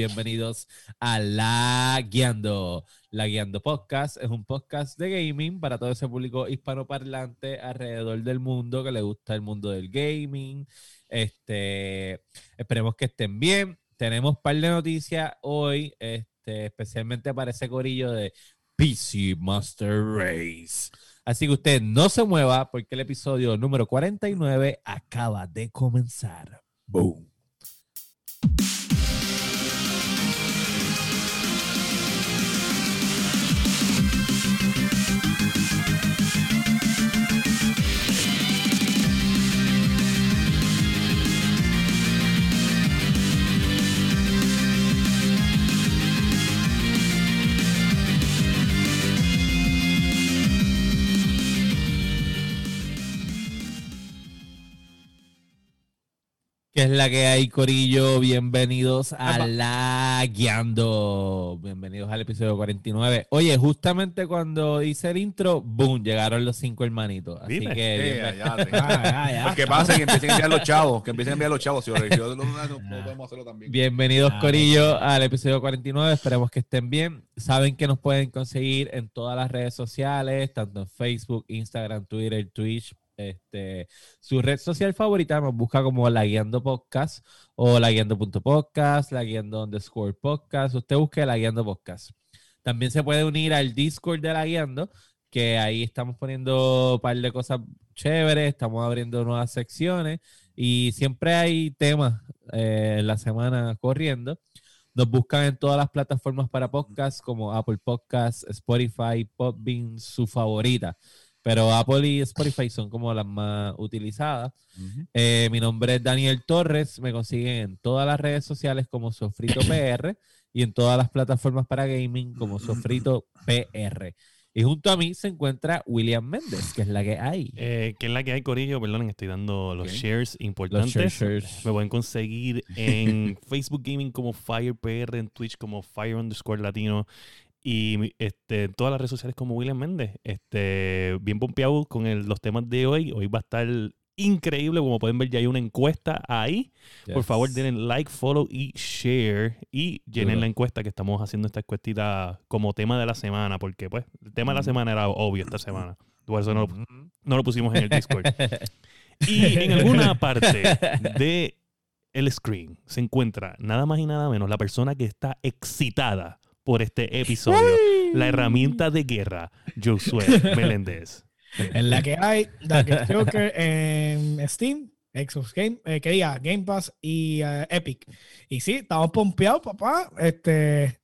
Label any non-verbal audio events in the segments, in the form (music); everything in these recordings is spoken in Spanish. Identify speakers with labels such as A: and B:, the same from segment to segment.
A: Bienvenidos a La Guiando. La Guiando Podcast es un podcast de gaming para todo ese público hispanoparlante alrededor del mundo que le gusta el mundo del gaming. Este, esperemos que estén bien. Tenemos un par de noticias hoy, este, especialmente para ese corillo de PC Master Race. Así que usted no se mueva porque el episodio número 49 acaba de comenzar. Boom. ¿Qué es la que hay, Corillo? Bienvenidos a La Guiando. Bienvenidos al episodio 49. Oye, justamente cuando hice el intro, boom, llegaron los cinco hermanitos. Así
B: ¿Viste?
A: que.
B: Sí, ya, ya, ya. Pues que pase que empiecen a enviar los chavos, que empiecen a enviar los chavos. Si yo no, no podemos hacerlo también.
A: Bienvenidos,
C: Ah,
A: Corillo, al episodio 49. Esperemos que estén bien. Saben que nos pueden conseguir en todas las redes sociales, tanto en Facebook, Instagram, Twitter, Twitch. Este, su red social favorita nos busca como La Guiando Podcast o La Guiando.podcast, La Guiando underscore podcast. Usted busque La Guiando Podcast. También se puede unir al Discord de La Guiando, que ahí estamos poniendo un par de cosas chéveres, estamos abriendo nuevas secciones y siempre hay temas eh, la semana corriendo. Nos buscan en todas las plataformas para podcast como Apple Podcasts, Spotify, Podbean, su favorita. Pero Apple y Spotify son como las más utilizadas. Eh, mi nombre es Daniel Torres. Me consiguen en todas las redes sociales como Sofrito PR y en todas las plataformas para gaming como Sofrito PR. Y junto a mí se encuentra William Méndez, que es la que hay.
C: Eh, ¿Qué es la que hay, Corillo? Perdonen, estoy dando los shares
A: Los
C: importantes.
A: shares, shares.
C: Me pueden conseguir en (laughs) Facebook Gaming como FirePR, en Twitch como Fire underscore Latino y este, en todas las redes sociales como William Méndez. Este, bien pompeado con el- los temas de hoy. Hoy va a estar increíble. Como pueden ver, ya hay una encuesta ahí. Por favor, denle like, follow y share. Y llenen
A: Duro.
C: la encuesta que estamos haciendo esta encuestita como tema de la semana. Porque, pues, el tema de la
A: Mm.
C: semana era obvio esta semana. Por eso no, lo-
A: Ujú.
C: no lo pusimos en el Discord. (laughs) Y en alguna parte de el screen se encuentra nada más y nada menos la persona que está excitada por este episodio. La herramienta de guerra, Josué Meléndez. (laughs)
D: En la que hay Dark Joker en Steam, Xbox Game, eh, que diga Game Pass y eh, Epic. Y sí, estamos pompeados, papá. Este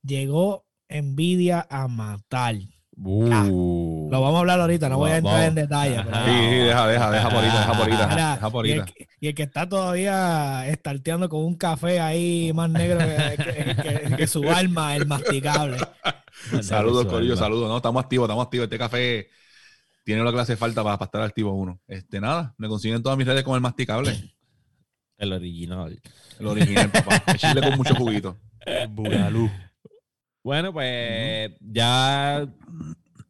D: llegó Nvidia a matar.
A: Uh.
D: Lo vamos a hablar ahorita, no voy a entrar en detalle. pero-.
B: Sí, sí, deja, deja, deja por ahorita, deja por ahorita.
D: Mira,
B: Deja por
D: y, el,
B: ahorita.
D: que- y el que está todavía estarteando con un café ahí más negro que, que- que- que su alma, el masticable. (laughs)
B: Saludos, Corillo, saludos. No, estamos activos, estamos activos. Este café tiene lo que le hace falta para, para estar activo uno. Este, nada, me consiguen todas mis redes con el masticable.
A: El original.
B: El original, papá. El (laughs) chile con mucho juguito.
C: Bugalú.
A: Bueno, pues ya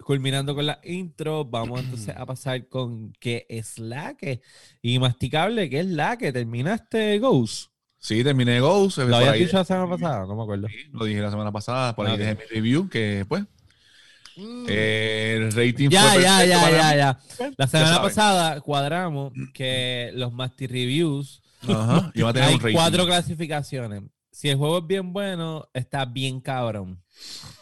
A: culminando con la intro, vamos entonces a pasar con qué es la que. Y masticable, ¿qué es la que? ¿Terminaste Ghost?
B: Sí, terminé Ghost.
A: ¿Lo habías dicho la semana pasada? No me acuerdo.
B: Sí, lo dije la semana pasada, por ahí
A: Ok.
B: dejé mi review, que pues eh, el rating
A: Ya,
B: fue
A: ya, ya, ya, ya. La semana pasada cuadramos que los Masti Reviews
B: Ajá, a tener
A: hay
B: un rating.
A: cuatro clasificaciones. Si el juego es bien bueno, está bien cabrón.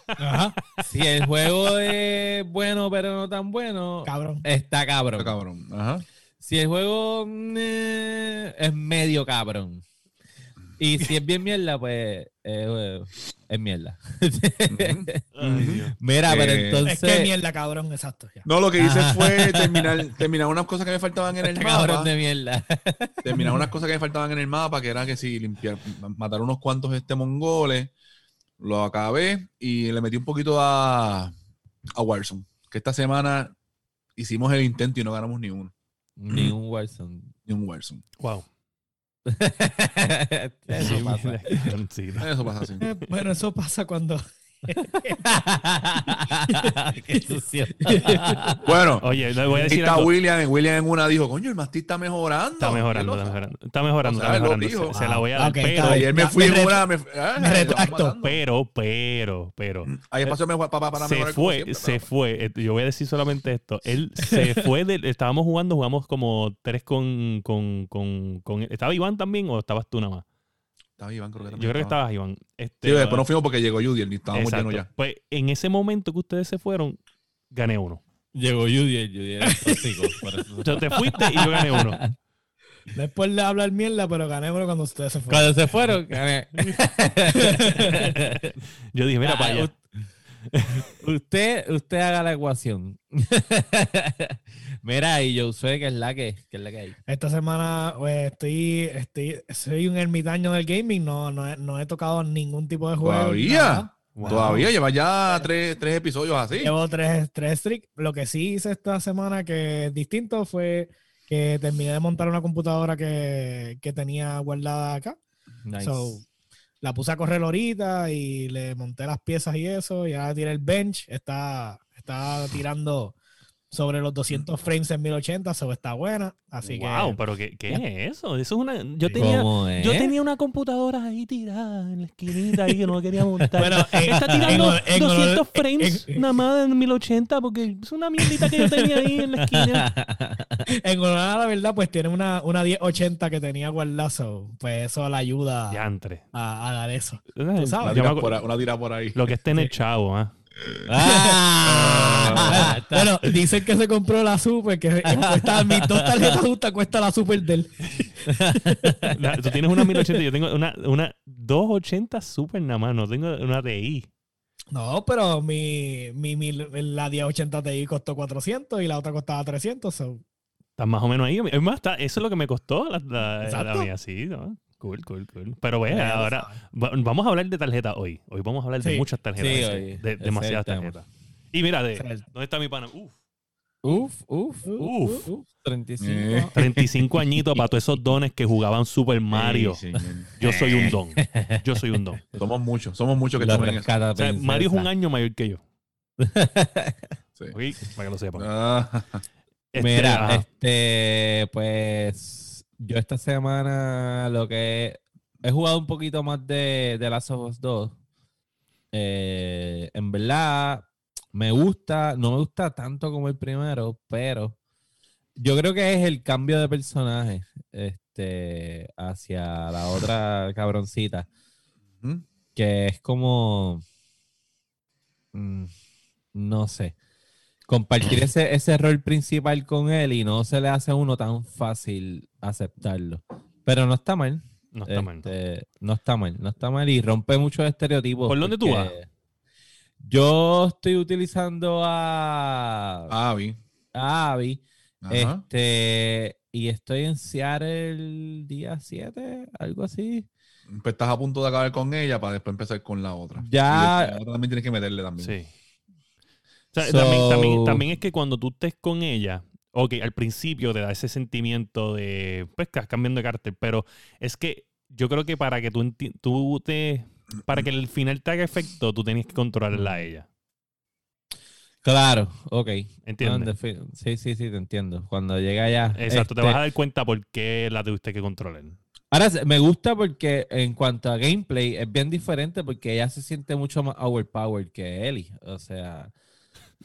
D: Ajá,
A: Si el juego es bueno pero no tan bueno,
D: cabrón.
A: está cabrón.
B: Está cabrón. Ajá.
A: Si el juego mm, eh, es medio cabrón. (laughs) Y si es bien mierda, pues eh, es mierda. (laughs)
C: Ay.
A: Mira, pero
B: Eh,
A: entonces.
D: es que mierda, cabrón, exacto. ya.
B: No, lo que hice
A: Ajá.
B: fue terminar, terminar unas cosas que me faltaban en el
A: Este cabrón
B: mapa.
A: de mierda. (laughs)
B: Terminar unas cosas que me faltaban en el mapa, que era que si limpiar, matar unos cuantos este mongoles. Lo acabé y le metí un poquito a, a Warzone. Que esta semana hicimos el intento y no ganamos ni uno.
A: Ni un Warzone.
B: Ni un Warzone.
C: Wow. (laughs)
A: Eso pasa.
C: Sí.
B: Eso pasa.
D: Eh, Bueno, eso pasa cuando (laughs)
A: Qué sucio.
B: Bueno,
C: Oye, le voy a decir
B: está
C: algo.
B: William. William en una dijo, coño, el Masti está mejorando.
C: Está mejorando, está mejorando. Está mejorando,
B: O sea,
C: está mejorando.
B: dijo.
C: Se, se la voy a dar,
D: Ah, está
C: pero.
B: Ayer me fui
D: me
B: una... Me, ah,
D: me retracto.
C: pero, pero, pero.
B: Hay espacio mejor para, para
C: se
B: mejorar
C: fue,
B: siempre,
C: se
B: pero-
C: fue. Eh, Yo voy a decir solamente esto. Él se (laughs) fue del. Estábamos jugando, jugamos como tres con. con, con, con ¿Estaba Iván también o estabas tú nada más?
B: Estaba Iván, creo que
C: Yo
B: también
C: creo que
B: estaba.
C: estabas Iván. Este,
B: Sí, después nos fuimos porque llegó Judy y estábamos
C: exacto.
B: llenos ya.
C: Pues en ese momento que ustedes se fueron, gané uno.
A: Llegó Judy, Judy era el tóxico, por eso se
C: O sea, te fuiste y yo gané uno. (laughs)
D: Después de hablar mierda, pero gané uno cuando ustedes se fueron.
A: Cuando se fueron, gané. (laughs)
C: Yo dije, mira,
A: Ah,
C: para allá.
A: Usted, usted haga la ecuación. (laughs) Mira, y yo sé que es la que, que es la que hay.
D: Esta semana pues, estoy, estoy, soy un ermitaño del gaming, no, no, he, no he tocado ningún tipo de juego.
B: ¿Todavía?
C: Wow.
B: Todavía lleva ya tres, tres episodios así.
D: Llevo tres, tres streaks. Lo que sí hice esta semana que es distinto fue que terminé de montar una computadora que, que tenía guardada acá.
A: Nice.
D: So, la puse a correr ahorita y le monté las piezas y eso. Y ahora tiré el bench. Está, está tirando sobre los 200 frames en 1080, so está buena. Así
C: wow,
D: que.
C: pero ¿qué, qué es eso? Eso es una. Yo tenía.
A: ¿Cómo es?
C: Yo tenía una computadora ahí tirada en la esquinita ahí que no quería montar.
D: Bueno, en-
C: Está tirando
D: en- en-
C: 200
D: en-
C: frames
D: en-
C: nada más en 1080 porque es una mierdita que yo tenía ahí en la esquina. (laughs)
D: En honor la verdad, pues tiene una, una 1080 que tenía guardada. so, Pues eso le ayuda a, a dar eso.
C: Tú
D: sabes.
B: Una tira por, ahí- una tira por ahí.
C: Lo que está en el chavo, ¿ah?
A: Ah, (laughs)
D: Bueno, dicen que se compró la Super, que cuesta, mis dos tarjetas justas cuesta la Super del. (laughs)
C: Tú tienes una 1080, yo tengo una, una 280 super nada más, no tengo una TI.
D: No, pero mi, mi, mi- la 1080 Ti costó 400 y la otra costaba 300. so,
C: Estás más o menos ahí. Es más, está- eso es lo que me costó la, la, la mía, sí, ¿no? Cool, cool, cool. Pero
D: lo
C: ahora va- vamos a hablar de tarjetas hoy. Hoy vamos a hablar de muchas tarjetas.
A: Sí,
C: de-
A: hoy,
C: demasiadas tarjetas. Y mira, de, ¿dónde está mi pana? Uf,
A: Uf, uf, uf,
C: Uf.
A: uf, 35.
B: Eh.
C: 35 añitos para todos esos dones que jugaban Super Mario.
B: Sí.
C: Yo soy un don. Yo soy un don.
B: Somos muchos, somos muchos que
A: Lo
B: estamos en
C: O sea. Mario es un año mayor que yo. (laughs)
B: Sí.
C: Para que lo sepan.
B: Ah,
C: Este,
A: Mira,
C: ajá.
A: este, pues yo esta semana lo que he jugado un poquito más de, de Last of Us 2. Eh, en verdad, me gusta, no me gusta tanto como el primero, pero yo creo que es el cambio de personaje este, hacia la otra cabroncita, que es como, mm, no sé, compartir ese, ese rol principal con él y no se le hace a uno tan fácil aceptarlo. Pero no está mal.
C: no está mal.
A: Este, no está mal, no está mal y rompe muchos estereotipos.
C: ¿Por dónde tú
A: porque Yo estoy utilizando a,
B: vi.
A: a Abby
B: Ajá.
A: este, y estoy en Seattle el día 7, algo así.
B: Pues estás a punto de acabar con ella para después empezar con la otra.
A: Ya-
B: Y después otra también tienes que meterle también.
C: Sí. O sea,
A: So-
C: también, también- también es que cuando tú estés con ella, ok, al principio te da ese sentimiento de, pues, estás cambiando de carácter, pero es que yo creo que para que tú, tú te, para que el final te haga efecto, tú tenías que controlarla a ella.
A: Claro, ok.
C: ¿Entiendes?
A: No, en defi- sí, sí, sí, te entiendo. Cuando llega allá.
C: Exacto, te
A: este,
C: vas a dar cuenta por qué la tuviste que controlar.
A: Ahora, me gusta porque en cuanto a gameplay es bien diferente porque ella se siente mucho más overpowered que Ellie. O sea,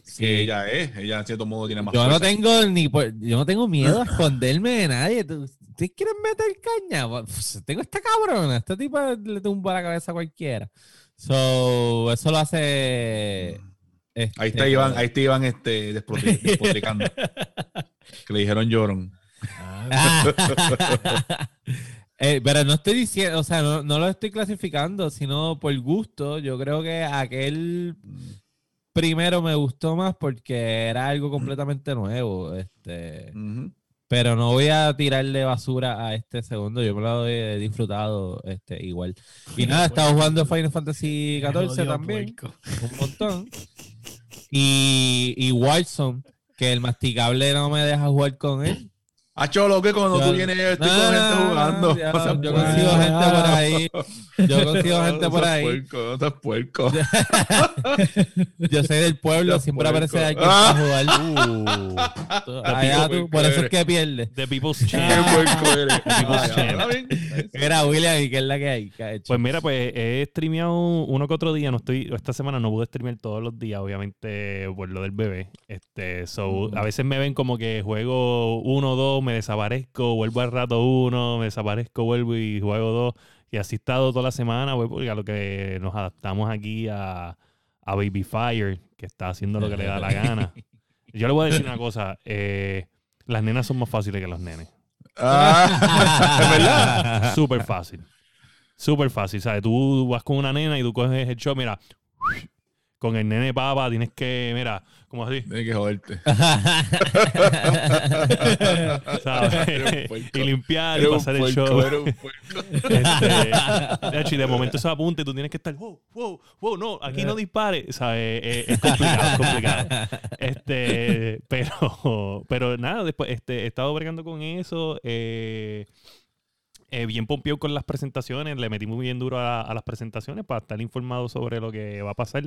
A: sí,
B: Que ella es, ella en cierto modo tiene más
A: yo no tengo ni yo no tengo miedo a esconderme de nadie. ¿Tú- ¿Ustedes quieren meter caña? Pues, tengo esta cabrona. Esta tipa le tumba la cabeza a cualquiera. So, eso lo hace. este,
B: Ahí está Iván, ahí está Iván este, despotricando. que le dijeron llorón. (laughs)
A: Eh, pero no estoy diciendo, o sea, no, no lo estoy clasificando, sino por gusto. Yo creo que aquel primero me gustó más porque era algo completamente nuevo. Este, pero no voy a tirarle basura a este segundo. Yo me lo he disfrutado este, igual. Y nada, he estado jugando Final Fantasy XIV también,
D: puerco.
A: un montón. Y, y Warzone, que el masticable no me deja jugar con él.
B: A Cholo, que cuando
A: Yo-
B: tú vienes, yo estoy
A: No,
B: con gente jugando. No seas
A: yo consigo gente por (laughs) ahí. Yo consigo gente por ahí.
B: puerco, no seas puerco. (laughs)
A: Yo soy del pueblo, siempre
B: puerco.
A: aparece alguien
B: Ah.
A: para jugar.
C: Uh,
A: Allá tú, por eso es que pierde.
C: The People's
B: Qué
C: Champ.
B: Ah, ya.
A: Era William y que es la que hay. que ha hecho.
C: Pues mira, pues he streameado uno que otro día. No estoy, esta semana no pude streamear todos los días, obviamente, por lo del bebé. Este, so, a veces me ven como que juego uno, dos, me desaparezco, vuelvo al rato uno, me desaparezco, vuelvo y juego dos. Y así he estado toda la semana, pues, porque a lo que nos adaptamos aquí a, a Baby Fire, que está haciendo lo que le da la gana. (laughs) Yo le voy a decir una cosa. eh, las nenas son más fáciles que los nenes.
B: Ah, (laughs) es verdad.
C: Súper fácil. Súper fácil, ¿sabes? Tú vas con una nena y tú coges el show, mira, con el nene papa tienes que, mira, como así,
B: Tienes que joderte. (laughs)
C: y limpiar y pasar el
B: puerco,
C: show.
B: eres un.
C: Este, de hecho, y de momento se apunta y tú tienes que estar, wow, wow, wow, no, aquí no dispare. ¿Sabes? Eh, es complicado, es complicado. Este, pero, pero nada, después este, he estado bregando con eso. Eh, eh, bien pompeado con las presentaciones, le metí muy bien duro a, a las presentaciones para estar informado sobre lo que va a pasar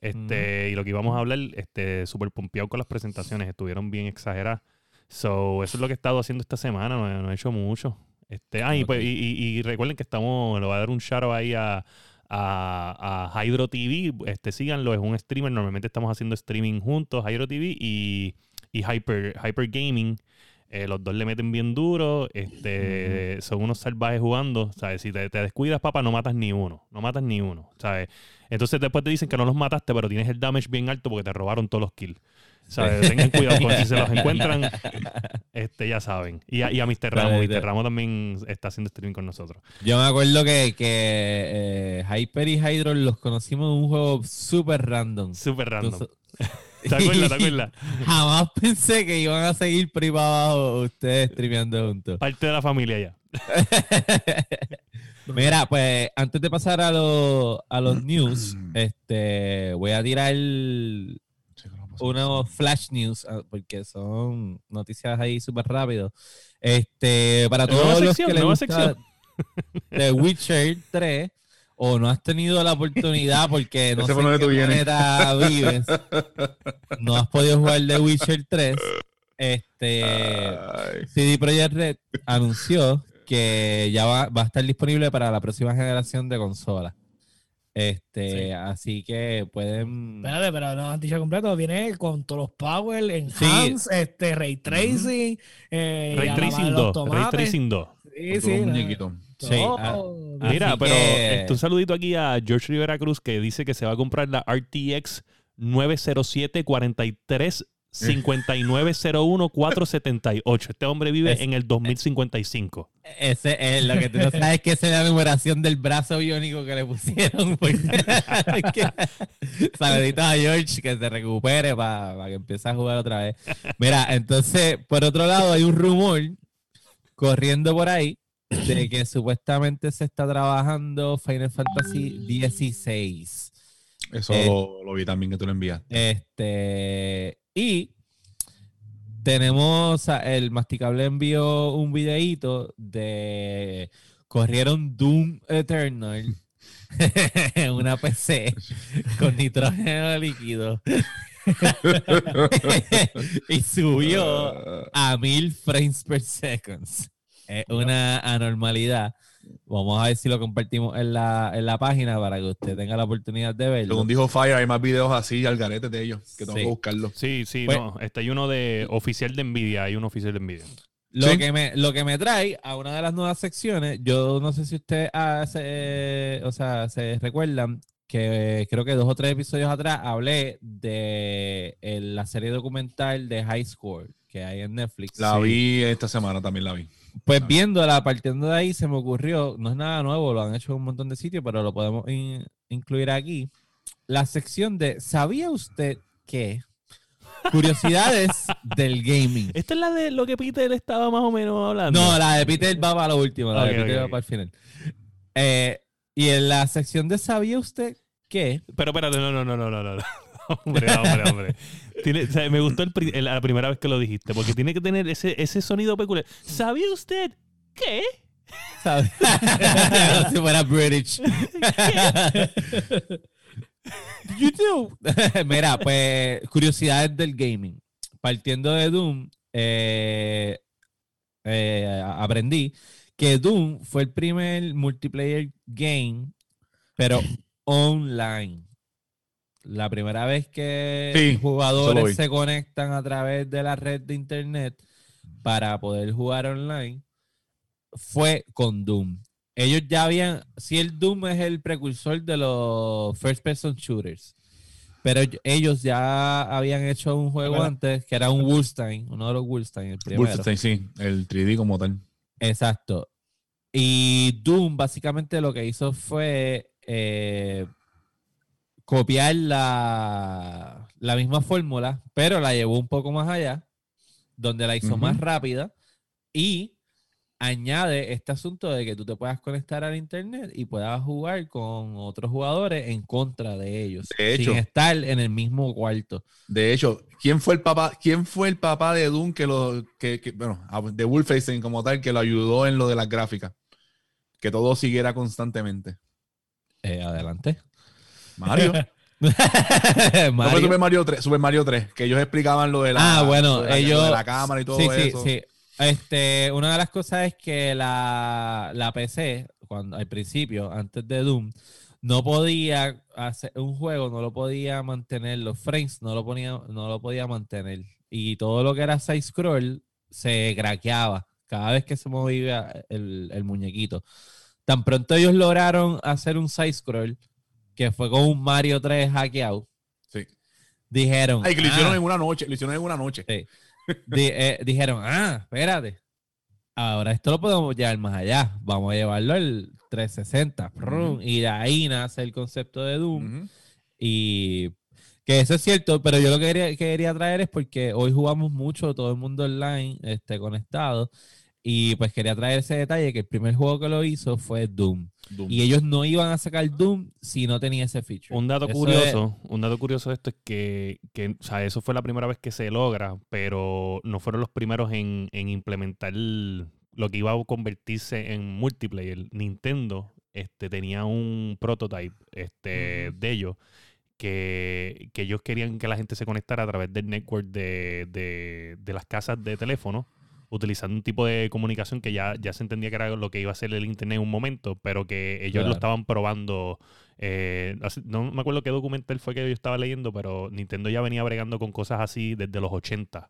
C: este, y lo que íbamos a hablar. Este, súper pompeado con las presentaciones, estuvieron bien exageradas. So, eso es lo que he estado haciendo esta semana, no, he- no he hecho mucho. Este, ah, y, pues, y, y- y recuerden que estamos, le voy a dar un shout out ahí a, a, a Hydro TV, este, síganlo, es un streamer, normalmente estamos haciendo streaming juntos, Hydro TV y, y Hyper, Hyper Gaming. Eh, los dos le meten bien duro, este, son unos salvajes jugando, ¿sabes? Si te, te descuidas, papá, no matas ni uno, no matas ni uno, ¿sabes? Entonces después te dicen que no los mataste, pero tienes el damage bien alto porque te robaron todos los kills. ¿Sabes? Tengan cuidado con si se los (laughs) encuentran, este, ya saben. Y a, y a Mr.
A: Vale,
C: Mr. Ramos también está haciendo streaming con nosotros.
A: Yo me acuerdo que, que eh, Hyper y Hydro los conocimos en un juego súper random.
C: Súper random.
A: Entonces-
C: ¿Te acuerdas? ¿Te (laughs) acuerdas?
A: Jamás pensé que iban a seguir abajo ustedes streameando juntos.
C: Parte de la familia ya. (laughs)
A: Mira, pues antes de pasar a, los a los (clears throat) news, este, voy a tirar unos flash news ah, porque son noticias ahí súper rápido. Este, para
C: Nueva
A: todos los
C: sección,
A: que les
C: nueva
A: gusta
C: sección.
A: The Witcher 3 o no has tenido la oportunidad porque (laughs) no sé
B: fue
A: en qué
B: tú vienes.
A: planeta vives, (laughs) no has podido jugar The Witcher 3. Este,
B: Ay.
A: CD Projekt Red anunció que ya va, va a estar disponible para la próxima generación de consolas. Este,
C: Sí.
A: así que pueden.
D: Espérate, pero no han dicho completo. Viene con todos los power,
A: Sí.
D: enhance, este, ray tracing, eh,
C: Ray Tracing
D: de
C: 2.
D: los
C: Ray. Tracing 2.
D: Sí,
B: Con
D: sí.
A: Sí, ah,
C: Mira, pero
A: que-
C: este, un saludito aquí a George Rivera Cruz que dice que se va a comprar la RTX 907 43 5901 478. Este hombre vive
A: Es-
C: en el 2055.
A: Ese es lo que tú no sabes que esa es la numeración del brazo biónico que le pusieron. (laughs) porque- que- Saluditos a George que se recupere para que empiece a jugar otra vez. Mira, entonces, por otro lado, hay un rumor corriendo por ahí de que supuestamente se está trabajando Final Fantasy XVI.
B: Eso
A: Eh.
B: lo, lo vi también que tú lo envías.
A: Este, y tenemos, el masticable envió un videíto de corrieron Doom Eternal (laughs) en una PC (laughs) con nitrógeno líquido (laughs) y subió a mil frames per second. Es una anormalidad. Vamos a ver si lo compartimos en la, en la página para que usted tenga la oportunidad de verlo.
B: Según dijo Fire, hay más videos así al garete de ellos que tengo
A: Sí.
B: que buscarlo.
C: Sí, sí,
A: Pues-
C: no. Este hay uno de oficial de Nvidia. Hay un oficial de Nvidia.
A: Lo,
B: Sí.
A: que me, lo que me trae a una de las nuevas secciones, yo no sé si ustedes hace, o sea, se recuerdan que creo que dos o tres episodios atrás hablé de eh, la serie documental de High Score que hay en Netflix.
B: La
A: Sí.
B: vi esta semana, también la vi.
A: Pues viéndola, partiendo de ahí, se me ocurrió, no es nada nuevo, lo han hecho en un montón de sitios, pero lo podemos in- incluir aquí. La sección de ¿Sabía usted que? Curiosidades (laughs) del gaming.
C: Esta es la de lo que Peter estaba más o menos hablando.
A: No, la de Peter va para lo último, la de Peter va para el final. Eh, y en la sección de ¿Sabía usted qué?
C: Pero espérate, no, no, no, no, no, no. Hombre, hombre, hombre. Tiene- o sea, me gustó el la primera vez que lo dijiste, porque tiene que tener ese, ese sonido peculiar. ¿Sabía usted qué? (laughs)
A: Si fuera British. you do? (laughs) Mira, pues curiosidades del gaming. Partiendo de Doom, eh, eh, aprendí que Doom fue el primer multiplayer game, pero online. La primera vez que
B: Sí,
A: jugadores se conectan a través de la red de internet para poder jugar online fue con Doom. Ellos ya habían, si el Doom es el precursor de los first person shooters, pero ell- ellos ya habían hecho un juego antes que era un Wolfenstein, uno de los Wolfenstein, el primero.
B: Wolfenstein, sí, el 3D como tal.
A: Exacto. Y Doom básicamente lo que hizo fue eh, copiar la, la misma fórmula, pero la llevó un poco más allá, donde la hizo más rápida y añade este asunto de que tú te puedas conectar al internet y puedas jugar con otros jugadores en contra de ellos,
B: De hecho.
A: sin estar en el mismo cuarto.
B: De hecho, ¿quién fue el papá, quién fue el papá de Doom que lo, que, que- bueno, de Wolfenstein como tal, que lo ayudó en lo de las gráficas? Que todo siguiera constantemente.
A: Eh, adelante.
B: Mario. No (laughs) fue
A: Mario.
B: Super Mario 3, Super Mario 3, que ellos explicaban lo de la,
A: Ah, bueno,
B: lo de la,
A: ellos-
B: lo de la cámara y todo
A: sí,
B: eso.
A: Sí, sí. Este, una de las cosas es que la, la PC, cuando, al principio, antes de Doom, no podía hacer un juego, no lo podía mantener, los frames no lo, ponía, no lo podía mantener. Y todo lo que era side scroll se craqueaba cada vez que se movía el, el muñequito. Tan pronto ellos lograron hacer un side scroll, que fue con un Mario 3 hackeado,
B: Sí.
A: dijeron.
B: Ay, que lo hicieron
A: "Ah,
B: en una noche, lo hicieron en una noche.
A: Sí. Di- eh, dijeron, ah, espérate. Ahora esto lo podemos llevar más allá. Vamos a llevarlo al 360. prum,
B: Ujú.
A: Y de ahí nace el concepto de Doom. Y que eso es cierto, pero yo lo que quería, quería traer es porque hoy jugamos mucho, todo el mundo online, este, conectado. Y pues quería traer ese detalle que el primer juego que lo hizo fue Doom.
B: Doom.
A: Y ellos no iban a sacar Doom si no tenía ese feature.
C: Un dato
A: Eso
C: curioso, un dato curioso de esto es que, que, o sea, eso fue la primera vez que se logra, pero no fueron los primeros en, en implementar lo que iba a convertirse en multiplayer. Nintendo este, tenía un prototype este, de ellos que, que ellos querían que la gente se conectara a través del network de, de- de las casas de teléfono utilizando un tipo de comunicación que ya, ya se entendía que era lo que iba a ser el internet en un momento, pero que ellos
A: Claro.
C: lo estaban probando eh, no me acuerdo qué documental fue que yo estaba leyendo, pero Nintendo ya venía bregando con cosas así desde los 80.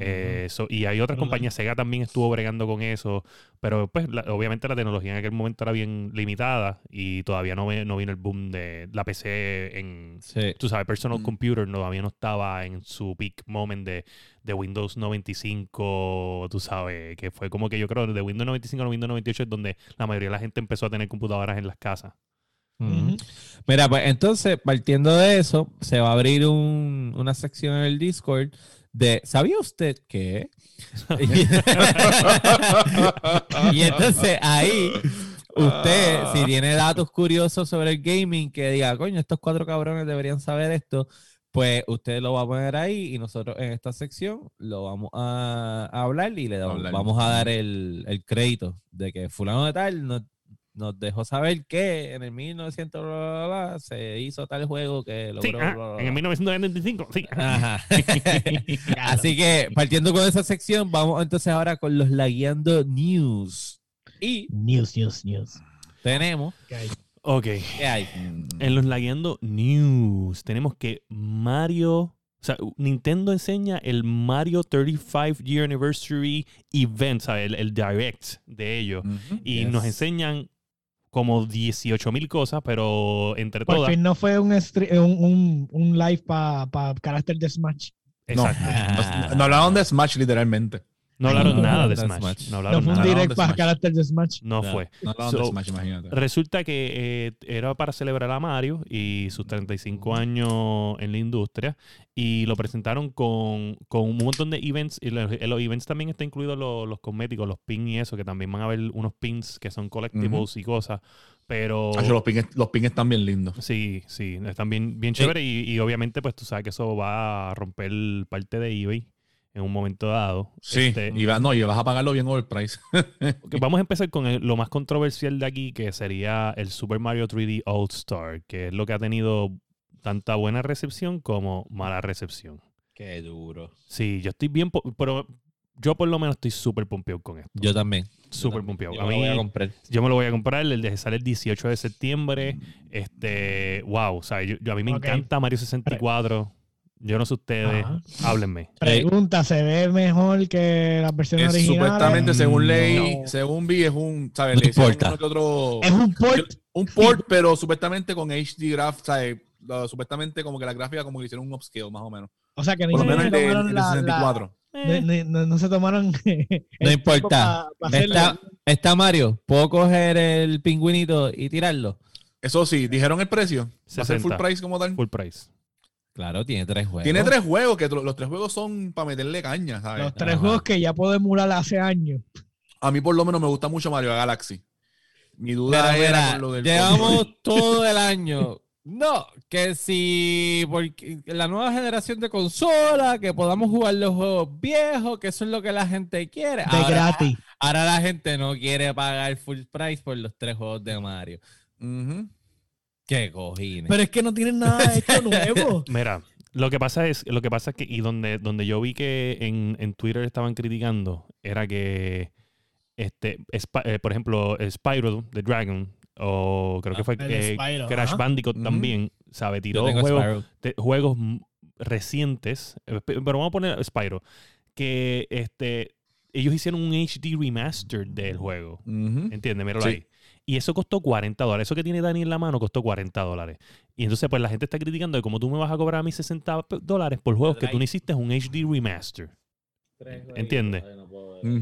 C: Eh, so- y hay otras compañías, Sega también estuvo bregando con eso, pero pues la- obviamente la tecnología en aquel momento era bien limitada y todavía no, ve- no vino el boom de la PC en,
A: Sí.
C: tú sabes, personal
B: Mm.
C: computer no, todavía no estaba en su peak moment de, de Windows 95, tú sabes, que fue como que yo creo de Windows 95 a Windows 98 es donde la mayoría de la gente empezó a tener computadoras en las casas.
A: Mira, pues entonces, partiendo de eso, se va a abrir un- una sección en el Discord de ¿sabía usted que? (laughs) y entonces ahí, usted, si tiene datos curiosos sobre el gaming, que diga, coño, estos cuatro cabrones deberían saber esto, pues usted lo va a poner ahí y nosotros en esta sección lo vamos a, a hablar y le damos-
B: Hablar.
A: vamos a dar el, el crédito de que fulano de tal nos, nos dejó saber que en el 1900 bla, bla, bla, bla, se hizo tal juego que logró
C: Sí,
A: bla, bla, bla,
C: en el
A: bla.
C: 1995, sí.
A: Ajá. (laughs) (laughs) Así que partiendo con esa sección, vamos entonces ahora con los lagueando news. Y
D: News, news, news.
A: tenemos,
C: Ok.
A: ¿qué hay?
C: En los lagueando news tenemos que Mario, o sea, Nintendo enseña el Mario 35 Year Anniversary Event, ¿sabes? El, el direct de ellos. Y
A: Yes.
C: nos enseñan como 18 mil cosas, pero entre
D: Por
C: todas.
D: fin no fue un, stre- un, un, un live para carácter de Smash.
B: No,
C: Exacto. (laughs)
B: no, no hablaban de Smash literalmente.
C: No hablaron
A: No,
C: nada de
A: no,
C: Smash.
A: Smash.
C: No
D: No
C: hablaron
D: fue un
C: nada.
B: direct.
D: para carácter de Smash.
C: No
A: No.
C: fue.
B: No hablaban de Smash, imagínate.
C: Resulta que eh, era para celebrar a Mario y sus 35 años en la industria y lo presentaron con, con un montón de events y los, en los events también está incluidos los, los cosméticos, los pins y eso, que también van a haber unos pins que son collectibles y cosas, Pero
B: Hacho, los pins los pins están bien lindos.
C: sí, sí, están bien, bien chéveres y, y obviamente pues tú sabes que eso va a romper parte de eBay en un momento dado.
B: Sí,
C: Este,
B: y, va- no, y vas a pagarlo bien overprice. (laughs)
C: Ok, Vamos a empezar con el- lo más controversial de aquí, que sería el Super Mario 3D All Star, que es lo que ha tenido tanta buena recepción como mala recepción.
A: Qué duro.
C: Sí, yo estoy bien, pero yo por lo menos estoy súper pompeado con esto.
A: Yo también.
C: Súper pompeado.
A: Yo
C: A
A: me lo voy a comprar.
C: Yo me lo voy a comprar, el de sale el 18 de septiembre. Este, wow, o sea, yo, yo- a mí me encanta Mario 64. Yo no sé ustedes,
D: Ajá.
C: háblenme.
D: Pregunta, ¿se ve mejor que las versiones
B: Es,
D: originales?
B: supuestamente, según ley,
D: No.
B: según vi, es un, ¿sabes?
A: No importa.
B: uno que otro,
D: Es un port.
B: un port, pero supuestamente con HD graph, ¿sabes? Supuestamente como que la gráfica como que hicieron un upscale, más o menos.
D: O sea que
B: Por lo
D: no,
B: menos
D: se
B: el de,
D: tomaron
B: el
D: la- la-
B: 64.
C: Eh,
D: no- no- no se tomaron. (laughs)
A: No importa. Está, está Mario. ¿Puedo coger el pingüinito y tirarlo?
B: Eso sí, dijeron el precio. Va a ser full
C: 60.
B: price como tal.
C: full price.
A: Claro, tiene tres juegos.
B: Tiene tres juegos, que los tres juegos son para meterle caña, ¿sabes?
D: Los tres
A: Ajá.
D: juegos que ya puedo emular hace años.
B: A mí por lo menos me gusta mucho Mario Galaxy. Mi duda
A: Mira,
B: era
A: mira,
B: lo del
A: llevamos todo el (laughs) año. No, que si porque la nueva generación de consola, que podamos jugar los juegos viejos, que eso es lo que la gente quiere.
D: De
A: Ahora-
D: gratis.
A: Ahora la gente no quiere pagar full price por los tres juegos de Mario.
B: Ujú.
A: Qué cojines.
D: Pero es que no tienen nada hecho nuevo. (laughs)
C: Mira, lo que pasa es, lo que pasa es que, y donde, donde yo vi que en, en Twitter estaban criticando, era que este, Sp- eh, por ejemplo, Spyro the Dragon, o creo que fue
D: El
C: eh,
D: Spyro,
C: Crash. Bandicoot también, ¿sabe? Tiró juegos, te- juegos recientes, eh, pe- pero vamos a poner Spyro, que este, ellos hicieron un HD remaster del juego.
B: Ujú.
C: ¿Entiendes? Míralo
B: Sí.
C: ahí. Y eso costó 40 dólares. Eso que tiene Dani en la mano costó 40 dólares. Y entonces, pues la gente está criticando de cómo tú me vas a cobrar a mí 60 p- dólares por juegos que tú no hiciste un HD remaster. ¿Entiendes?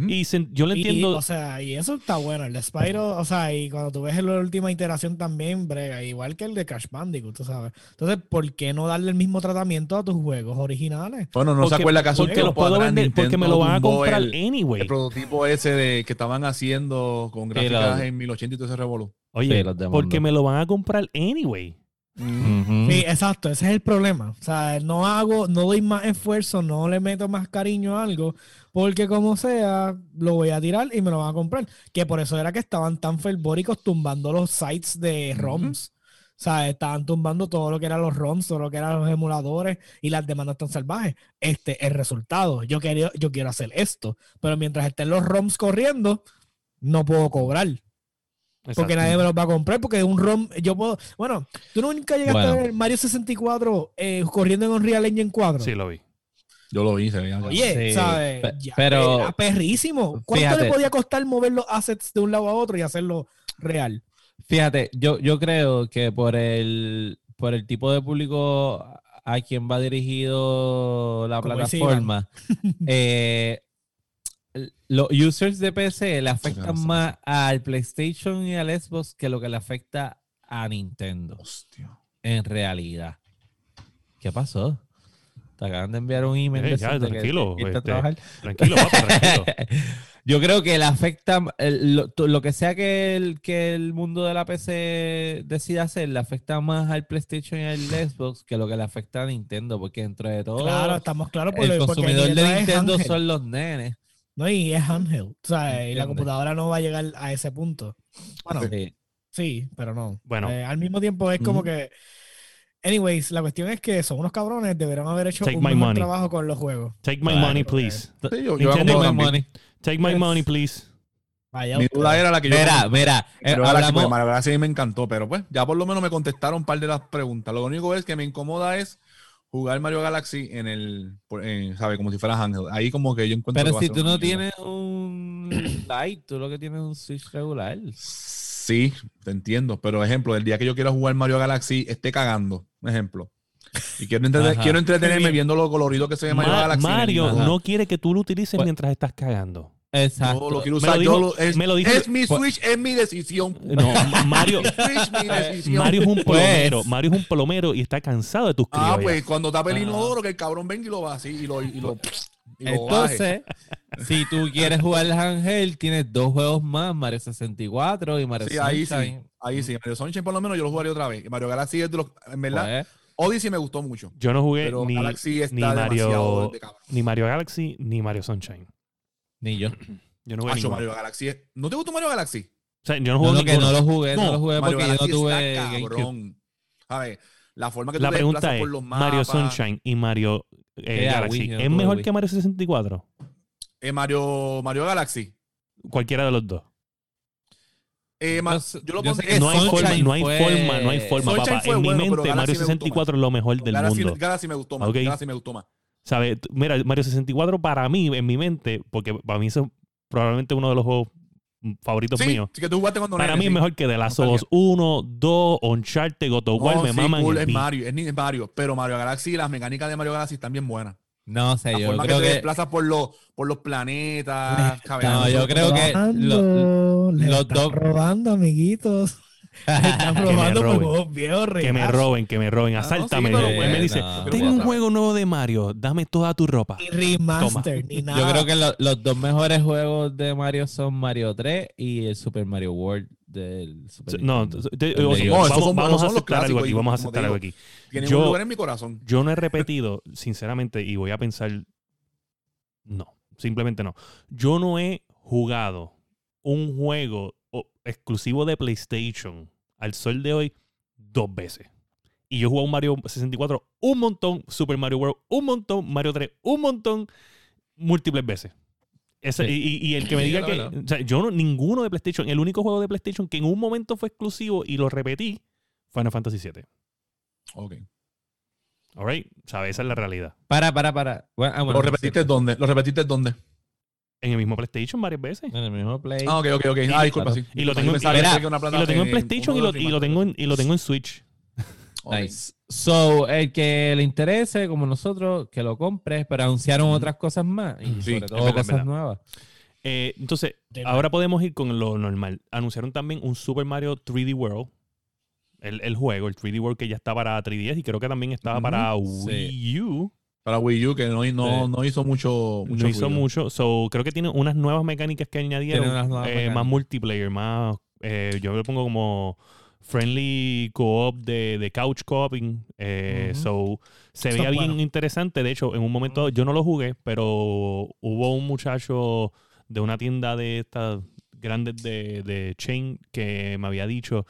C: Y se- yo le
D: Y,
C: entiendo.
D: o sea, y eso está bueno. El de Spyro, o sea, y cuando tú ves la última iteración también, brega, igual que el de Crash Bandicoot, tú sabes. Entonces, ¿por qué no darle el mismo tratamiento a tus juegos originales?
B: Bueno, no se acuerda que hace un
C: porque los puedo vender, porque me
B: Nintendo
C: lo van a comprar
B: el,
C: anyway.
B: el prototipo ese de que estaban haciendo con gráficas en 1080 y todo ese revolú.
C: Oye, porque me lo van a comprar anyway.
A: Ujú.
D: Sí, exacto, ese es el problema. O sea, no hago, no doy más esfuerzo, no le meto más cariño a algo, porque como sea, lo voy a tirar y me lo van a comprar. Que por eso era que estaban tan fervóricos tumbando los sites de ROMs. O sea, estaban tumbando todo lo que eran los ROMs, todo lo que eran los emuladores y las demandas tan salvajes. Este es el resultado. Yo, quería, yo quiero hacer esto, pero mientras estén los ROMs corriendo, no puedo cobrar. Porque nadie me los va a comprar, porque un ROM, yo puedo. Bueno, tú nunca llegaste
A: Bueno.
D: a ver Mario 64 eh, corriendo en Unreal Engine 4.
C: Sí, lo vi.
B: Yo lo hice. ya.
D: Oye,
A: Sí,
D: ¿sabes?
A: pe-
D: Ya
A: pero-
D: Era perrísimo. ¿Cuánto
A: Fíjate.
D: le podía costar mover los assets de un lado a otro y hacerlo real?
A: Fíjate, yo, yo creo que por el, por el tipo de público a quien va dirigido la
D: Como
A: plataforma, eh, los users de PC le afectan más al PlayStation y al Xbox que lo que le afecta a Nintendo,
B: Hostia.
A: en realidad. ¿Qué pasó? Te acaban de enviar un email.
C: Eh, ya,
A: que
C: tranquilo, este. Tranquilo, papá, tranquilo. (laughs)
A: Yo creo que le afecta el- lo, que sea que el, que el mundo de la PC decida hacer, le afecta más al PlayStation y al Xbox que lo que le afecta a Nintendo, porque dentro de todo
D: Claro, estamos claros por
A: el
D: lo-
A: consumidor de
D: Nintendo
A: son los nenes.
D: No, y es handheld. O sea, y la computadora no va a llegar a ese punto. Bueno,
A: Sí.
D: sí, pero no.
C: Bueno.
D: Eh, al mismo tiempo es como que. Anyways, la cuestión es que son unos cabrones, deberán haber hecho
C: Take
D: un
C: money.
D: trabajo con los juegos.
C: Take my
A: Claro,
C: money, please.
B: Sí, yo, yo
C: Nintendo
B: hago
C: Take
B: también.
A: money.
C: Take my money, please.
D: Vaya,
B: Mi duda era la que yo
A: Mira, mira, eh,
B: Pero Galaxy,
A: hablamos-
B: pues, Mario Galaxy a mí me encantó, pero pues ya por lo menos me contestaron un par de las preguntas. Lo único es que me incomoda es jugar Mario Galaxy en el, en, ¿sabe? Como si fuera Ángel. Ahí como que yo encuentro
A: pero
B: que
A: si tú no tienes un (clears throat) Lite, tú lo que tienes es un Switch regular.
B: Sí, te entiendo. Pero ejemplo, el día que yo quiera jugar Mario Galaxy, esté cagando. Ejemplo. Y quiero,
A: Ajá.
B: quiero entretenerme viendo lo colorido que se ve Mario
C: Ma-
B: Galaxy.
C: Mario no quiere que tú lo utilices
A: Pues-
C: mientras estás cagando.
A: Exacto.
B: Yo lo quiero
C: Me
B: usar.
C: lo
B: yo
C: dijo-
B: lo- es,
C: me lo dijo-
B: es mi
A: pues-
B: Switch, es mi decisión.
C: No, (laughs) Ma- Mario,
B: Mi Switch, mi decisión.
C: Mario es un
A: Pues-
C: plomero. Mario es un plomero y está cansado de tus
B: Ah,
C: criollas.
B: pues cuando tape el
A: Ajá.
B: inodoro, que el cabrón venga y lo va así y lo, y lo, y.
A: Entonces, si tú quieres jugar el handheld, tienes dos juegos más, Mario 64 y Mario
B: Sí, ahí sí.
A: Sunshine.
B: Ahí sí. Mario Sunshine por lo menos yo lo jugaría otra vez. Mario Galaxy es de los. En verdad,
A: Pues,
B: Odyssey me gustó mucho.
C: Yo no jugué
B: Pero
C: ni,
B: Galaxy está
C: ni
B: demasiado
C: Mario,
B: de cabrón.
C: ni Mario Galaxy ni Mario Sunshine.
A: Ni yo. (clears throat)
C: Yo no jugué ninguno.
B: Mario Galaxy es- ¿No te gustó Mario Galaxy?
C: O sea, yo no jugué
A: no, que
C: ninguno.
A: no lo jugué, no, lo jugué
B: Mario
A: porque yo no
B: Galaxy
A: tuve
B: está
A: GameCube.
B: cabrón. A ver, la forma que tú
C: La
B: te
C: pregunta
B: desplazas
C: es,
B: por los mapas.
C: Mario Sunshine y Mario eh,
A: Era
C: Galaxy,
A: Wii, yo no
C: ¿es
A: tuve
C: mejor
A: Wii.
C: que Mario 64?
B: eh, Mario, Mario Galaxy.
C: Cualquiera de los dos.
B: Eh, ma- yo lo
A: yo sé que
C: No hay
A: Sunshine
C: forma, no hay
A: fue-
C: forma, no hay forma,
B: Sunshine
C: papá.
B: fue
C: En mi
B: bueno, pero
C: mente,
B: Galaxy
C: Mario
B: me gustó
C: 64 es lo mejor del
B: Galaxy,
C: mundo.
B: Galaxy me gustó más.
C: Ok.
B: Galaxy me gustó más.
C: ¿Sabes? Mira, Mario 64 para mí, en mi mente, porque para mí eso es probablemente uno de los juegos favoritos
B: Sí,
C: míos.
B: sí que tú jugaste cuando
C: Para mí es
B: sí.
C: mejor que The Last of
B: Nostalgia.
C: Us 1, 2, Uncharted, God of War,
B: No,
C: me
B: sí,
C: maman
B: cool,
C: el
B: es. Mario, es, Mario, pero Mario Galaxy, las mecánicas de Mario Galaxy están bien buenas.
A: No sé,
B: La
A: yo
B: forma
A: creo
B: que te
A: que.
B: desplazas por los, por los planetas. (laughs)
A: No, yo creo que
D: le
A: los dos-
D: robando, amiguitos. Están (laughs)
C: me
D: robando por
C: roben.
D: juegos viejos
C: Que me roben, que me roben,
B: Ah, no, sí,
C: asáltame.
B: pero
C: me dice,
A: no,
C: tengo un juego nuevo de Mario, dame toda tu ropa.
D: Ni remaster, ni nada.
A: Yo creo que lo- los dos mejores juegos de Mario son Mario 3 y el Super Mario World del Super
C: No, te- o sea, vamos,
B: son-
C: vamos a aceptar algo aquí, vamos a aceptar algo aquí. Yo-
B: un lugar en mi corazón.
C: Yo no he repetido, sinceramente, y voy a pensar, no, simplemente no. Yo no he jugado un juego o- exclusivo de PlayStation al sol de hoy dos veces. Y yo he jugado un Mario 64 un montón, Super Mario World un montón, Mario 3 un montón, múltiples veces. Ese-
A: Sí.
C: y, el que me diga que. O sea, yo no, ninguno de PlayStation. El único juego de PlayStation que en un momento fue exclusivo y lo repetí, Final Fantasy VII.
B: Ok.
C: Alright, ¿sabes? Esa es la realidad.
A: Para, para, para. Bueno, ah, bueno,
B: ¿Lo repetiste dónde? ¿Lo repetiste dónde?
C: En el mismo PlayStation varias veces.
A: En el mismo Play.
B: Ah, ok, ok, ok. Ah, disculpa, sí.
C: Y lo tengo-
B: yo pensaba
A: mira,
B: que era una plata-
C: Y lo tengo en PlayStation y lo, tengo en, y lo tengo en Switch.
A: Nice. So, el que le interese, como nosotros, que lo compre, pero anunciaron otras cosas más. Y
B: Sí,
A: sobre todo
C: verdad,
A: cosas
C: verdad.
A: nuevas.
C: Eh, entonces,
D: De
C: ahora podemos ir con lo normal. Anunciaron también un Super Mario 3D World. El, el juego, el 3D World que ya está para 3DS y creo que también estaba para
A: sí.
C: Wii U.
B: Para Wii U, que no, no, no hizo mucho, mucho
C: no hizo mucho. So, creo que tiene unas nuevas mecánicas que añadieron. Eh, más multiplayer, más. eh, yo lo pongo como friendly co-op de, de couch co-oping. Eh. So, se
D: Eso
C: veía bien
D: bueno.
C: interesante. De hecho, en un momento yo no lo jugué, pero hubo un muchacho de una tienda de estas grandes de, de chain que me había dicho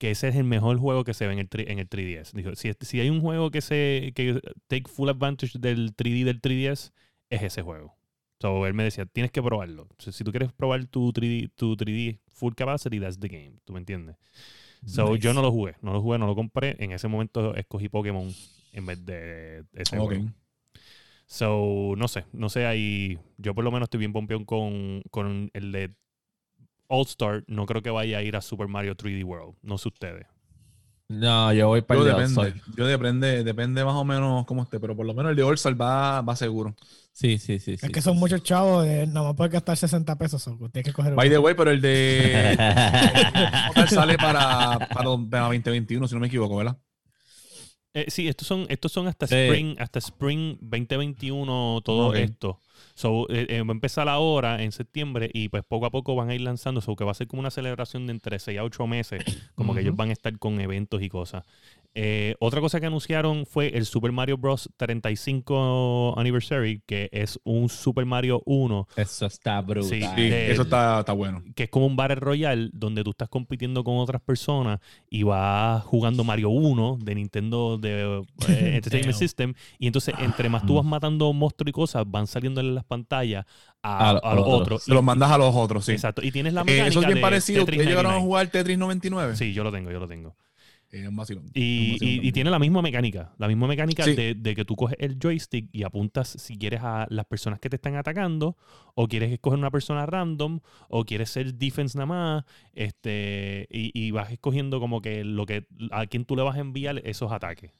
C: que ese es el mejor juego que se ve en el, en el 3DS. Dijo, si, si hay un juego que se que take full advantage del 3D del 3DS, es ese juego. So, él me decía, tienes que probarlo. So, si tú quieres probar tu 3D, tu 3D full capacity, that's the game. ¿Tú me entiendes? So,
A: Nice.
C: yo no lo jugué. No lo jugué, no lo compré. En ese momento escogí Pokémon en vez de ese juego. So, no sé. No sé ahí. Yo por lo menos estoy bien pompeón con, con el de All Star. No creo que vaya a ir a Super Mario 3D World. No sé ustedes.
A: No, yo voy para
B: Yo
A: el de
B: depende.
A: All-Star.
B: Yo depende, depende más o menos cómo esté, pero por lo menos el de All Star va, va seguro.
A: Sí, sí, sí. sí
D: Es que son muchos chavos, eh, nada más puedes gastar 60 pesos. so, Tienes que coger
B: By the way, pero el de (laughs) All Star
A: sí.
B: sale para, para, para 2021, si no me equivoco, ¿verdad?
C: Eh, sí, estos son, estos son hasta
A: Sí.
C: Spring, hasta Spring 2021, todo esto. So, eh, eh, va a empezar ahora en septiembre y pues poco a poco van a ir lanzando, so que va a ser como una celebración de entre 6 a 8 meses, como que ellos van a estar con eventos y cosas. Eh, otra cosa que anunciaron fue el Super Mario Bros. 35 Anniversary, que es un Super Mario 1
A: Eso está brutal.
C: Sí,
B: Sí,
C: Eh,
B: eso está, está bueno.
C: que es como un Battle Royale donde tú estás compitiendo con otras personas y vas jugando Mario 1 de Nintendo de eh, (laughs) Entertainment. System y entonces entre más tú vas matando monstruos y cosas van saliendo en las pantallas a,
A: A lo-
C: a los
A: otros.
C: otros.
B: Se los mandas a los otros, sí.
C: Exacto. Y tienes la
B: Eh,
C: mecánica
B: eso es bien
C: de
B: parecido.
C: Tetris
B: ¿Ustedes llegaron a
C: 99.
B: jugar Tetris 99?
C: Sí, yo lo tengo, yo lo tengo.
B: Es un vacilón. Es un
C: Y,
B: vacilón
C: y- y
B: también.
C: tiene la misma mecánica, la misma mecánica
B: Sí.
C: de, de que tú coges el joystick y apuntas si quieres a las personas que te están atacando, o quieres escoger una persona random, o quieres ser defense nada más, este, y, y vas escogiendo como que lo que a quién tú le vas a enviar esos ataques.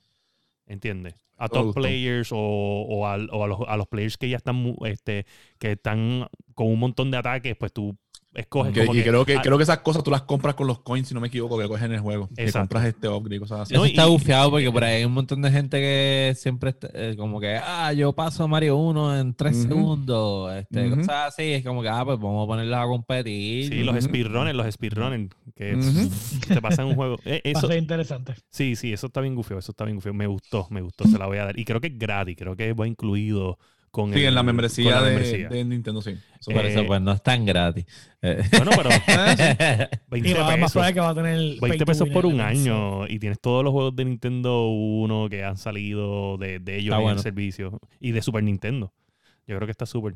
C: ¿Entiendes? A top players o, o a, los, a los players que ya están este, que están con un montón de ataques, pues tú escoges
B: Que-
C: como
B: y creo que,
C: ah,
B: creo que esas cosas tú las compras con los coins, si no me equivoco, que coges en el juego. Que
C: Exacto.
B: compras este upgrade y cosas así.
C: No,
A: Eso está bufiado porque por ahí hay un montón de gente que siempre está, eh, como que, ah, yo paso Mario 1 en 3
B: Ujú.
A: segundos, este,
B: Ujú.
A: cosas así, es como que, ah, pues vamos a ponerlos a competir.
C: Sí, los speedrunners, los speedrunners que te pasan un juego. Eh,
D: Va a
C: Eso,
D: ser interesante.
C: sí, sí, eso está bien gufio, eso está bien gufio. Me gustó, me gustó, se la voy a dar. Y creo que es gratis, creo que va incluido con,
B: Sí,
C: el-
B: en la
C: con
B: membresía,
C: la
B: de,
C: membresía.
B: de Nintendo, sí. Eso
C: Eh,
A: eso, pues no es tan gratis. Eh,
C: Bueno, pero (laughs)
D: Y
C: 20 (laughs)
D: va- más
C: pesos.
D: probable que va a tener
C: 20
D: pay to
C: pesos
D: win
C: por un año y tienes todos los juegos de Nintendo 1 que han salido de, de ellos
A: Está
C: en
A: bueno.
C: el servicio y de Super Nintendo. Yo creo que está súper.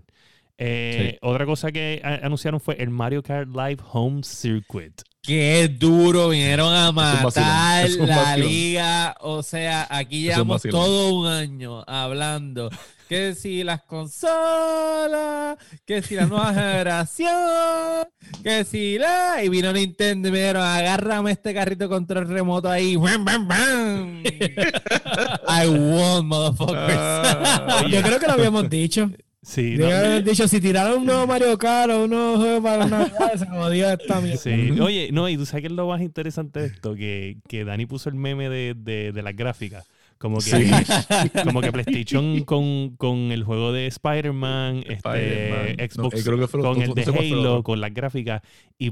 C: Eh, Otra cosa que anunciaron fue el Mario Kart Live Home Circuit.
A: Qué duro, vinieron a matar la liga. O sea, aquí llevamos todo un año hablando que si las consolas, que si la nueva (laughs) generación, que si la. Y vino Nintendo y me dijeron, agárrame este carrito control remoto ahí. ¡Bam, bam, bam! (laughs) I won, motherfuckers.
B: Ah,
D: Yo creo que lo habíamos dicho.
C: Sí, no,
D: habíamos dicho, si tiraron un nuevo Mario Kart o un nuevo juego para Navidad, (laughs) se jodió esta mierda.
C: sí. Oye, no, y tú sabes que es lo más interesante de esto, que, que Dani puso el meme de, de, de las gráficas. Como que,
B: Sí. (laughs)
C: como que PlayStation (laughs) con, con el juego de Spider-Man, este. Xbox
B: No, eh, fue
C: con
B: no-
C: el
B: no
C: de
B: sé
C: Halo, con las gráficas y,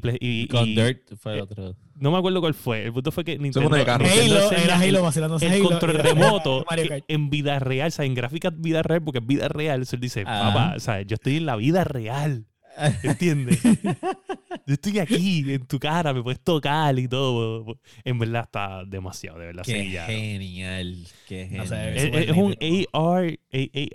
A: Con
C: y-
A: Dirt fue
C: eh,
A: otro.
C: No me acuerdo cuál fue. El punto fue que Nintendo,
D: Halo, era
C: el-
D: Halo vacilándose
C: el
D: Halo.
C: control
D: era
C: remoto (laughs) en vida real, o sea, en gráficas vida real, porque es vida real. Eso él dice,
A: Ajá.
C: papá, o sea, yo estoy en la vida real. (laughs) ¿Entiendes? yo estoy aquí, en tu cara, me puedes tocar y todo. En verdad está demasiado, de verdad.
A: Qué
C: sí, ya.
A: genial. Qué genial.
C: Es, es un. AR,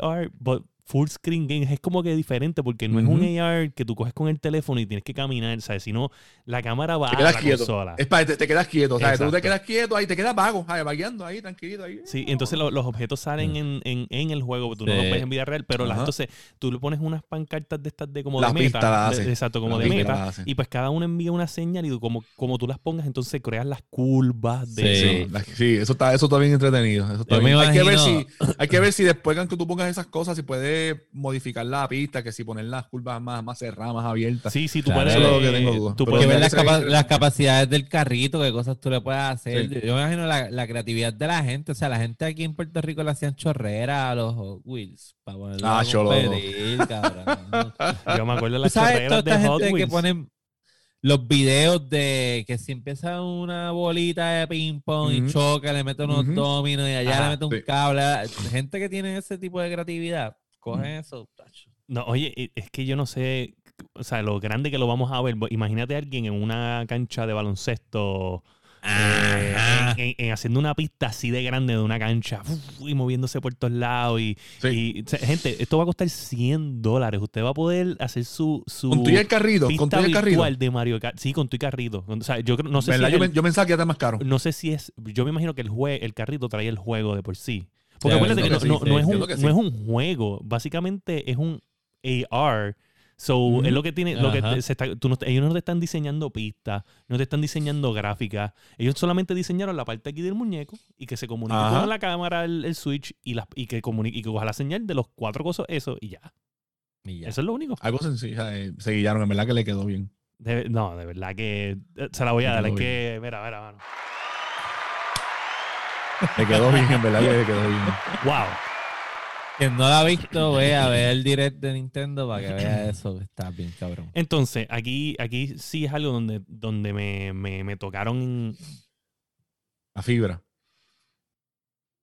C: AR, but full screen game. Es como que diferente porque no es un. AR que tú coges con el teléfono y tienes que caminar, ¿sabes? Sino la cámara va
B: Te
C: a
B: quedas
C: la
B: quieto.
C: consola.
B: Es para, te, te quedas quieto, ¿sabes? Tú
C: Exacto.
B: te quedas quieto ahí, te quedas vago, ¿sabes? Vagueando ahí, tranquilito ahí.
C: Sí, entonces lo- los objetos salen en, en, en el juego, tú no los ves en vida real, pero las, entonces tú le pones unas pancartas de estas de como
B: Las
C: de meta. de- exacto, como
B: Las
C: de meta. Y pues cada uno envía una señal y tú como, como tú las pongas, entonces creas las curvas de...
A: Sí.
B: Sí, la- sí, eso está, eso está bien entretenido. Eso está bien. Hay, que ver si, hay que ver si después que tú pongas esas cosas, si puedes modificar la pista, que si poner las curvas más, más cerradas, más abiertas.
C: Sí, sí, tú
A: Claro.
C: puedes...
B: Eso es lo que tengo duda.
C: tú
A: que
C: puedes-
A: ver las,
B: que
A: capa- las capacidades del carrito, qué cosas tú le puedes hacer.
B: Sí.
A: Yo me imagino la, la creatividad de la gente. O sea, la gente aquí en Puerto Rico le hacían chorrera a los Hot Wheels para ponerlo
B: Ah, cholo.
A: competir, cabrón.
C: Yo me acuerdo de las
A: sabes toda
C: carreras de
A: esta
C: Hot
A: gente que
C: Wheels.
A: ponen los videos de que si empieza una bolita de ping pong y
B: Ujú.
A: choca, le mete unos
B: Ujú.
A: dominos y allá
C: Ajá,
A: le mete un
B: sí.
A: cable. Gente que tiene ese tipo de creatividad, coge eso. tacho.
C: No, oye, e- es que yo no sé, o sea, lo grande que lo vamos a ver. Imagínate a alguien en una cancha de baloncesto, eh, en, en- en haciendo una pista así de grande de una cancha uf, y moviéndose por todos lados. Y,
B: Sí.
C: y, o sea, gente, esto va a costar 100 dólares. Usted va a poder hacer su, su
B: Con tu y el carrito, con tu y el carrito.
C: de Mario Kart. Sí, con tu y carrito. O sea, yo creo- no sé si
B: ¿Verdad?
C: es
B: Yo,
C: el-
B: me- yo pensaba que ya está más caro.
C: no sé si es. Yo me imagino que el, jue, el carrito trae el juego de por sí. Porque acuérdate que, no, es un, no es juego. Básicamente es un AR. So,
B: Ujú.
C: es lo que tiene. Lo que
A: Ajá.
C: se está- tú no- ellos no te están diseñando pistas, no te están diseñando gráficas. Ellos solamente diseñaron la parte aquí del muñeco y que se comunique
B: Ajá.
C: con la cámara, el, el switch y, que comunique, y que coja la señal de los cuatro cosas, eso y ya.
A: Y ya.
C: Eso es lo único.
B: Algo sencillo. eh, se guillaron, en verdad que le quedó bien.
C: De- no, de verdad que eh, se la voy a dar. Es que, mira, mira, mano.
B: Le quedó bien, en verdad que le quedó bien.
C: Wow.
A: Quien no la ha visto, ve a ver el direct de Nintendo para que vea eso, que está bien cabrón.
C: Entonces, aquí, aquí sí es algo donde, donde me, me, me tocaron.
B: La fibra.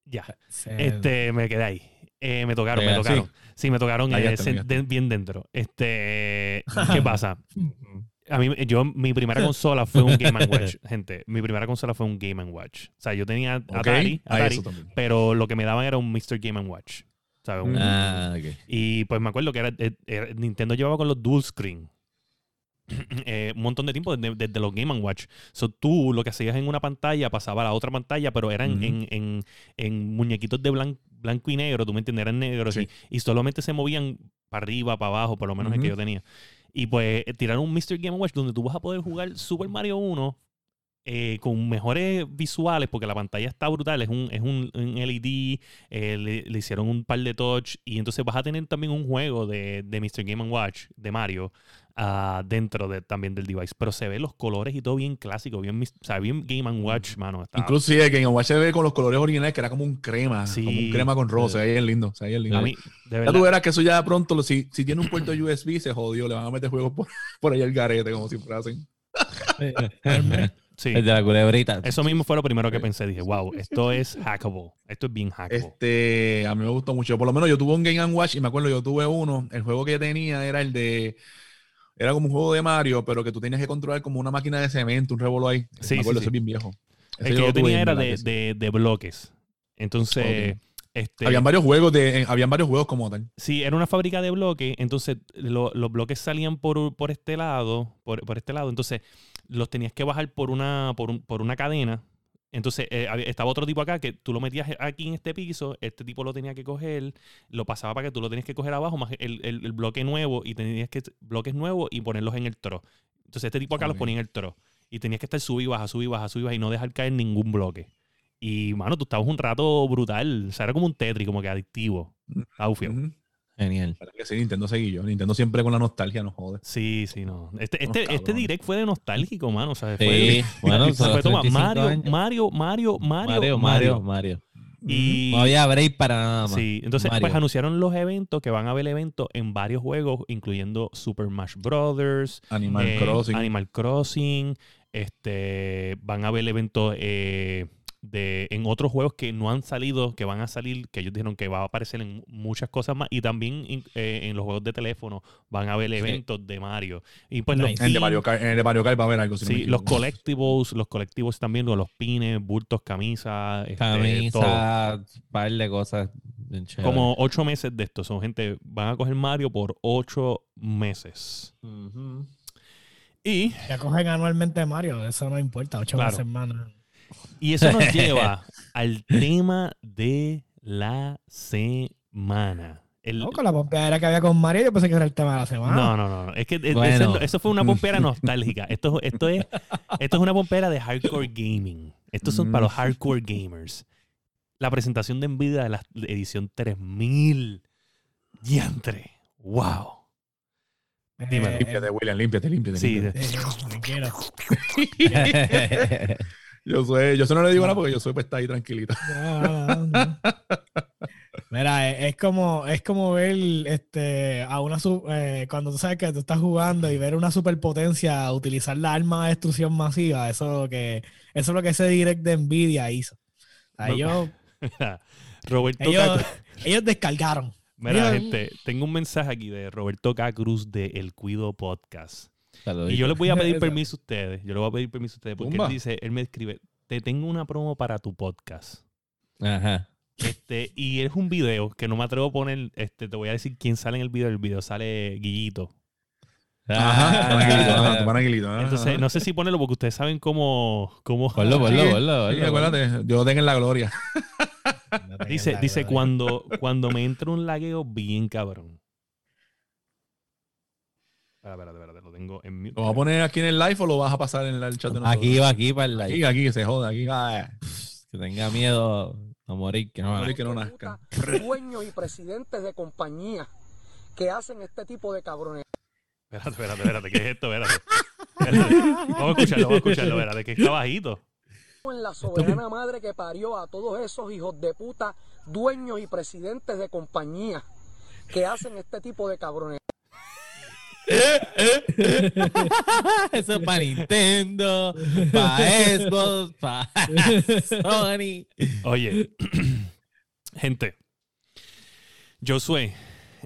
C: Ya.
D: Sí.
C: Este, me quedé ahí. Eh, me tocaron, me
A: Eh, sí.
C: tocaron. Sí, me tocaron
B: Ahí
C: eh, de- bien dentro. Este, ¿qué pasa? (laughs) A mí, yo, mi primera (laughs) consola fue un Game Watch, (laughs) gente. Mi primera consola fue un Game Watch. O sea, yo tenía. Atari,
B: Ah,
C: Atari, pero lo que me daban era un Mr. Game Watch. ¿sabes? Un-
B: Mm.
A: Ah, ok.
C: Y pues me acuerdo que era, era- era- Nintendo llevaba con los dual screen. (clears throat) eh, un montón de tiempo desde, desde los Game Watch. So, tú lo que hacías en una pantalla pasaba a la otra pantalla, pero eran en, en- en muñequitos de blan- blanco y negro, tú me entiendes, eran negros
B: Sí.
C: y, y solamente se movían para arriba, para abajo, por lo menos el que yo tenía. Y pues tiraron un Mr. Game Watch donde tú vas a poder jugar Super Mario 1 eh, con mejores visuales, porque la pantalla está brutal, es un, es un, un LED, eh, le, le hicieron un par de touch, y entonces vas a tener también un juego de, de Mr. Game Watch, de Mario, ah, dentro de, también del device. Pero se ve los colores y todo bien clásico, bien, mis- o sea, bien Game Watch, mano. Está,
B: Incluso sí, el Game Watch se ve con los colores originales, que era como un crema,
C: Sí.
B: como un crema con rosa. Ahí es lindo, ve bien lindo.
C: a mí, de
B: Ya tú verás que eso ya pronto, si, si tiene un puerto USB, se jodió. Le van a meter juegos por, (laughs) por ahí al garete, como siempre hacen.
C: Sí.
A: El de la culebrita.
C: Eso mismo fue lo primero que pensé. Dije, wow, esto es hackable. Esto es bien hackable.
B: Este, a mí me gustó mucho. Por lo menos yo tuve un Game Watch y me acuerdo, yo tuve uno. El juego que tenía era el de. Era como un juego de Mario, pero que tú tenías que controlar como una máquina de cemento, un revolo ahí.
C: Sí,
B: me acuerdo,
C: sí,
B: es bien viejo. Ese
C: El que yo tenía
B: en
C: era de, de- de bloques. Entonces,
B: Ok.
C: este,
B: Habían varios juegos de, eh, habían varios juegos como tal.
C: sí, era una fábrica de bloques. Entonces, lo- los bloques salían por, por este lado, por, por este lado. Entonces, los tenías que bajar por una, por un- por una cadena. Entonces, eh, estaba otro tipo acá que tú lo metías aquí en este piso, este tipo lo tenía que coger, lo pasaba para que tú lo tenías que coger abajo, más el, el- el bloque nuevo, y tenías que bloques nuevos y ponerlos en el tro. Entonces, este tipo acá los ponía en el tro. Y tenías que estar sub y baja, sub y baja, sub y baja, y no dejar caer ningún bloque. Y, mano, tú estabas un rato brutal. O sea, era como un Tetris, como que adictivo. Estaba.
B: Ujú.
A: Genial.
B: Para que sí, Nintendo seguí yo. Nintendo siempre con la nostalgia nos jode.
C: Sí, sí, no. Este, este, este direct fue de nostálgico, mano. O sea, fue,
A: Sí, bueno,
C: se (laughs) fue toma,
A: 35
C: Mario. Mario, Mario, Mario,
A: Mario, Mario, Mario.
C: Y,
A: No había break para nada más.
C: Sí, entonces
A: Mario.
C: pues anunciaron los eventos, que van a haber eventos en varios juegos, incluyendo Super Smash Brothers,
B: Animal
C: eh,
B: Crossing.
C: Animal Crossing, este, van a haber eventos eh, de, en otros juegos que no han salido, que van a salir, que ellos dijeron que va a aparecer en muchas cosas más, y también in- eh, en los juegos de teléfono van a haber eventos de Mario. Y pues los.
B: En el de Mario Kart, en el de Mario Kart va a haber algo. si no
C: Sí, los collectibles, los colectivos también, los pines, bultos, camisas, este, todo.
A: Camisa, par de cosas.
C: Como ocho meses de esto. Son gente, van a coger Mario por ocho meses. Y,
D: Ya cogen anualmente Mario, eso no importa, ocho
C: Claro.
D: veces más. No.
C: y eso nos (laughs) lleva al tema de la semana. El-
D: No, con la pompeadera que había con Mario, yo pensé que era el tema de la semana.
C: no, no, no, no. Es que e-
A: Bueno.
C: ese- eso fue una (laughs) pompera nostálgica. Esto, esto, es, esto es una pompera de hardcore gaming. Estos son para los hardcore gamers. La presentación de Nvidia de la edición 3000. Diantre. Wow.
D: Eh,
C: Dímelo.
B: Límpiate, William, límpiate, límpiate.
C: Sí,
B: límpiate.
D: eh, tranquilo. (laughs)
B: Yo soy, yo eso no le digo nada porque yo soy pues está ahí tranquilito.
D: No, no. Mira, es, es como es como ver este a una eh, cuando tú sabes que tú estás jugando y ver una superpotencia utilizar la arma de destrucción masiva, eso es lo que eso es lo que ese direct de Nvidia hizo. O sea, ellos, (laughs)
C: Roberto
D: ellos, ellos descargaron.
C: Mira, gente, tengo un mensaje aquí de Roberto K. Cruz de El Cuido Podcast.
A: Saludito.
C: Y yo les voy a pedir (laughs) permiso a ustedes. Yo les voy a pedir permiso a ustedes porque él dice, él me escribe, te tengo una promo para tu podcast.
A: Ajá.
C: Este, y es un video que no me atrevo a poner, este, te voy a decir quién sale en el video. El video sale Guillito.
B: Ajá,
A: Ah,
B: ajá, tranquilito, ajá.
C: Entonces, no sé si ponerlo porque ustedes saben cómo, cómo
A: Ponlo, ponlo,
B: Sí,
A: ponlo,
B: Sí,
A: ponlo.
B: acuérdate, yo tengo en la gloria.
C: dice, dice cuando, cuando me entra un lagueo bien cabrón. Espera, espérate, espérate, lo tengo en mute.
B: ¿Lo vas a poner aquí en el live o lo vas a pasar en el chat de nosotros?
A: Aquí va, aquí para el
B: Aquí,
A: live.
B: aquí, que se joda, aquí. ah,
A: Que tenga miedo a morir, que no.
B: morir que no nazca.
E: dueños y presidentes de compañías que hacen este tipo de cabrones.
C: Espérate, espérate, espérate, ¿qué es esto? Espérate. Espérate. Vamos a escucharlo, vamos a escucharlo, espérate, que está bajito.
E: En la soberana madre que parió a todos esos hijos de puta, dueños y presidentes de compañías que hacen este tipo de cabrones. (laughs)
A: Eso es para Nintendo, para Xbox, para Sony.
C: Oye, (clears throat) gente, Josué,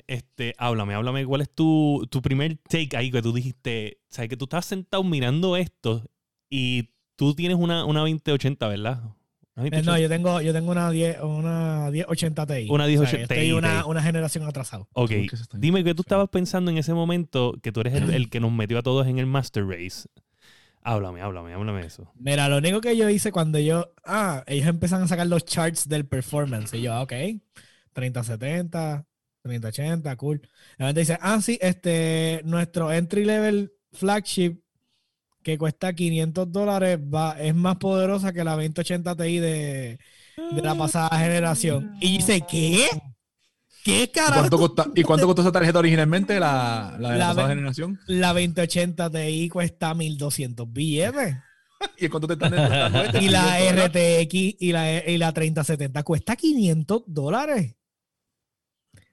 C: este, háblame, háblame, ¿cuál es tu, tu primer take ahí que tú dijiste? sabes que tú estás sentado mirando esto y tú tienes una, una 2080, ¿verdad?
D: Eh,
C: 2080.
D: No, yo tengo, yo tengo una 10, una 1080 Ti.
C: Una
D: O sea, yo
C: 1080
D: estoy
C: Ti.
D: una, una generación atrasado.
C: Ok,
B: ¿Por qué se está-
C: dime qué tú estabas pensando en ese momento que tú eres el, el que nos metió a todos en el Master Race. Háblame, háblame, háblame de eso.
D: Mira, lo único que yo hice cuando yo. Ah, ellos empiezan a sacar los charts del performance. Y yo, ah, ok. 3070, 3080, cool. La gente dice, ah, sí, este, nuestro entry level flagship, que cuesta 500 dólares va, es más poderosa que la 2080 Ti de, de la pasada generación. Y dice, ¿qué? ¿Qué
B: ¿Y
D: carajo?
B: cuánto, costa- ¿Y cuánto costó esa tarjeta originalmente, la, la de la,
D: La
B: pasada generación?
D: La 2080 Ti cuesta 1200 billetes. (laughs)
B: ¿Y cuánto te están este? (laughs)
D: Y la
B: 500 dólares.
D: RTX y la, y la 3070 cuesta 500 dólares.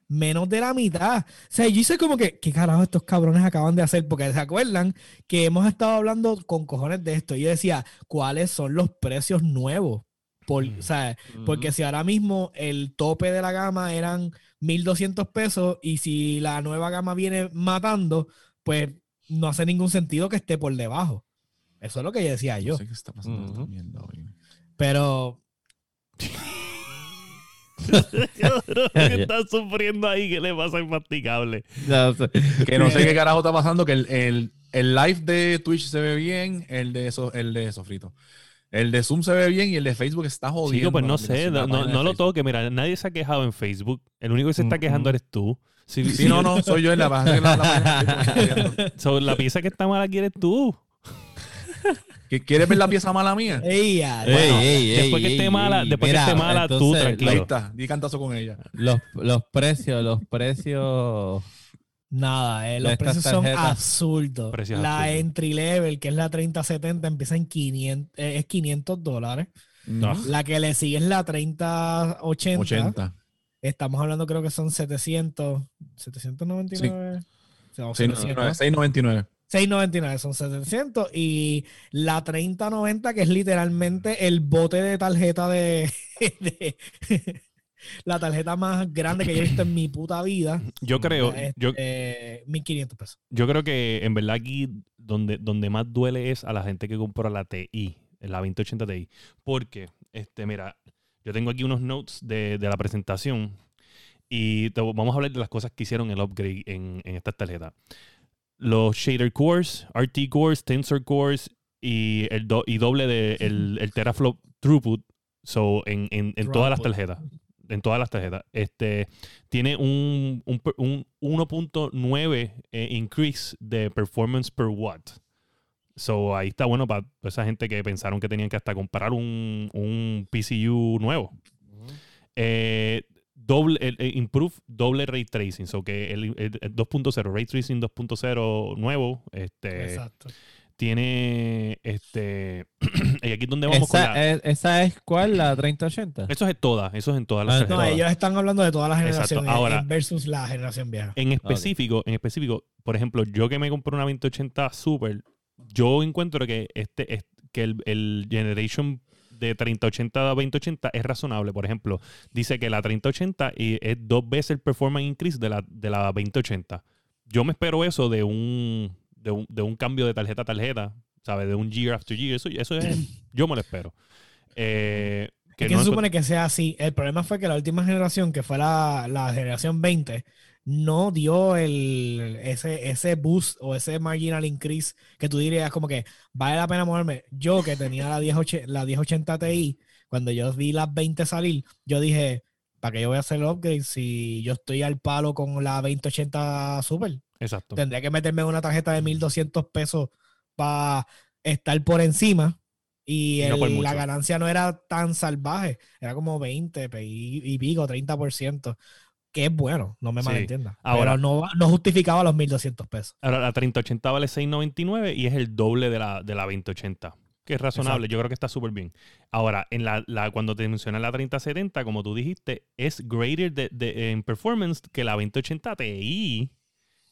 D: Menos de la mitad. O sea, yo hice como que, ¿qué carajo estos cabrones acaban de hacer? Porque se acuerdan que hemos estado hablando con cojones de esto. Y yo decía, ¿cuáles son los precios nuevos? Por, o sea, porque si ahora mismo el tope de la gama eran 1200 pesos y si la nueva gama viene matando, pues no hace ningún sentido que esté por debajo. Eso es lo que yo decía yo.
B: No sé qué está pasando.
D: Pero (laughs) (laughs)
C: ¿Qué está sufriendo ahí? ¿Qué le pasa masticable?
A: No.
B: Que no sé (laughs) qué carajo está pasando, que el, el, el live de Twitch se ve bien, el de, eso, el de Sofrito. El de Zoom se ve bien y el de Facebook está jodiendo.
C: Chico, pues no sé, no,
B: de
C: no lo toque. Mira, nadie se ha quejado en Facebook. El único que se está quejando eres tú. Si,
B: Sí,
C: si-
B: no, no, soy yo en la (laughs) página. La,
C: so, pieza que está mala quieres tú.
B: ¿Que- ¿Quieres ver la pieza mala mía? (laughs)
D: ey, a-
A: Ey, ey, ey,
C: después que esté mala-
A: ey.
C: después que esté mala, tú,
A: entonces,
C: tranquilo.
B: Ahí está, di cantazo con ella.
A: los, los precios, los precios.
D: nada, eh, los precios son absurdos.
C: Precios
D: la
C: absurdos.
D: entry level, que es la 3070, empieza en 500, eh, es 500 dólares.
B: Ujú.
D: La que le sigue es la 3080.
B: 80.
D: Estamos hablando, creo que son 700, 799. O 700.
B: 699.
D: 699 son 700 y la 3090 que es literalmente el bote de tarjeta de, (laughs) de- la tarjeta más grande que yo he visto en mi puta vida
C: Yo creo, yo,
D: este, 1500 pesos
C: yo creo que en verdad aquí donde, donde más duele es a la gente que compró la TI, la 2080 Ti. Porque, este, mira, yo tengo aquí unos notes de, de la presentación y te- vamos a hablar de las cosas que hicieron el upgrade en, en estas tarjetas. Los shader cores, RT cores, tensor cores y, el do- y doble de el, el teraflop throughput so, en, en, en todas las tarjetas. En todas las tarjetas. Este, tiene un, un, un 1.9 eh, increase de performance per watt. So ahí está bueno para esa gente que pensaron que tenían que hasta comprar un, un PCU nuevo. Eh, doble, el, el improve doble ray tracing. So que el, el- el 2.0, ray tracing 2.0 nuevo, este,
D: exacto
C: tiene este. (clears throat) y aquí es donde vamos con
A: Esa,
C: la.
A: es, ¿Esa es cuál? ¿La 3080?
C: Eso es en todas, eso es en todas las
A: Ah,
D: no ellos están hablando de todas las generaciones
C: Ahora-
D: versus la generación vieja
C: En específico, en específico, por ejemplo, yo que me compré una 2080 Super, yo encuentro que este es que el, el Generation de 3080 a 2080 es razonable. Por ejemplo, dice que la 3080 y es dos veces el performance increase de la, de la 2080. Yo me espero eso de un, de un, de un cambio de tarjeta a tarjeta, ¿sabes? De un year after year. Eso, eso es, yo me lo espero. Eh,
D: Es que
C: no
D: se supone que sea así. El problema fue que la última generación, que fue la, la generación 20, no dio el, ese, ese boost o ese marginal increase que tú dirías como que vale la pena moverme. Yo que tenía la, 1080 la 1080 Ti, cuando yo vi las 20 salir, yo dije, ¿para qué yo voy a hacer el upgrade si yo estoy al palo con la 2080 Super?
C: Exacto.
D: Tendría que meterme una tarjeta de 1200 pesos para estar por encima. Y,
C: no
D: la ganancia no era tan salvaje, era como 20 pe- y, y pico, 30%, que es bueno, no me
C: Sí.
D: malentienda.
C: Ahora-
D: pero no, no justificaba los 1200 pesos.
C: Ahora, la 3080 vale 6.99 y es el doble de la, de la 2080. Que es razonable, yo creo que está súper bien. Ahora, en la, la, cuando te mencioné la 3070, como tú dijiste, es greater de, de- en performance que la 2080 Ti.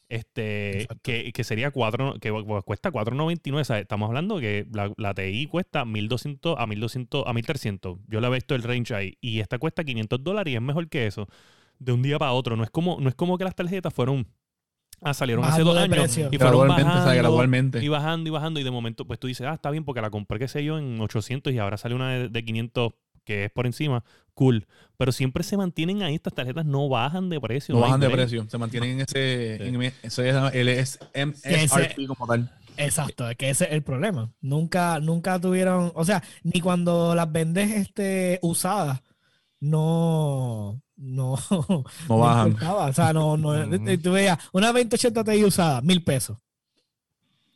C: Este,
D: Exacto.
C: que, que sería 4, que cu- cuesta 4.99. O sea, estamos hablando que la, la TI cuesta 1.200 a 1.200 a 1.300. Yo le he visto el range ahí. Y esta cuesta 500 dólares y es mejor que eso. De un día para otro. No es como, no es como que las tarjetas fueron. Ah, salieron hace dos años
D: precio.
C: y fueron
B: Gradualmente,
C: bajando,
B: gradualmente.
C: y bajando y bajando y de momento pues tú dices, ah, está bien porque la compré, qué sé yo, en 800 y ahora sale una de, de 500 que es por encima, cool. Pero siempre se mantienen ahí, estas tarjetas no bajan de precio.
B: No bajan de precio, se mantienen en ese,
C: Sí.
B: en ese MSRP como tal.
D: Exacto, es que ese es el problema. Nunca, nunca tuvieron, o sea, ni cuando las vendes este, usadas, no, (laughs) no,
B: No bajan.
D: O sea, no, no, (laughs)
A: Ujú.
D: tú veías una 2080 Ti usada, mil pesos.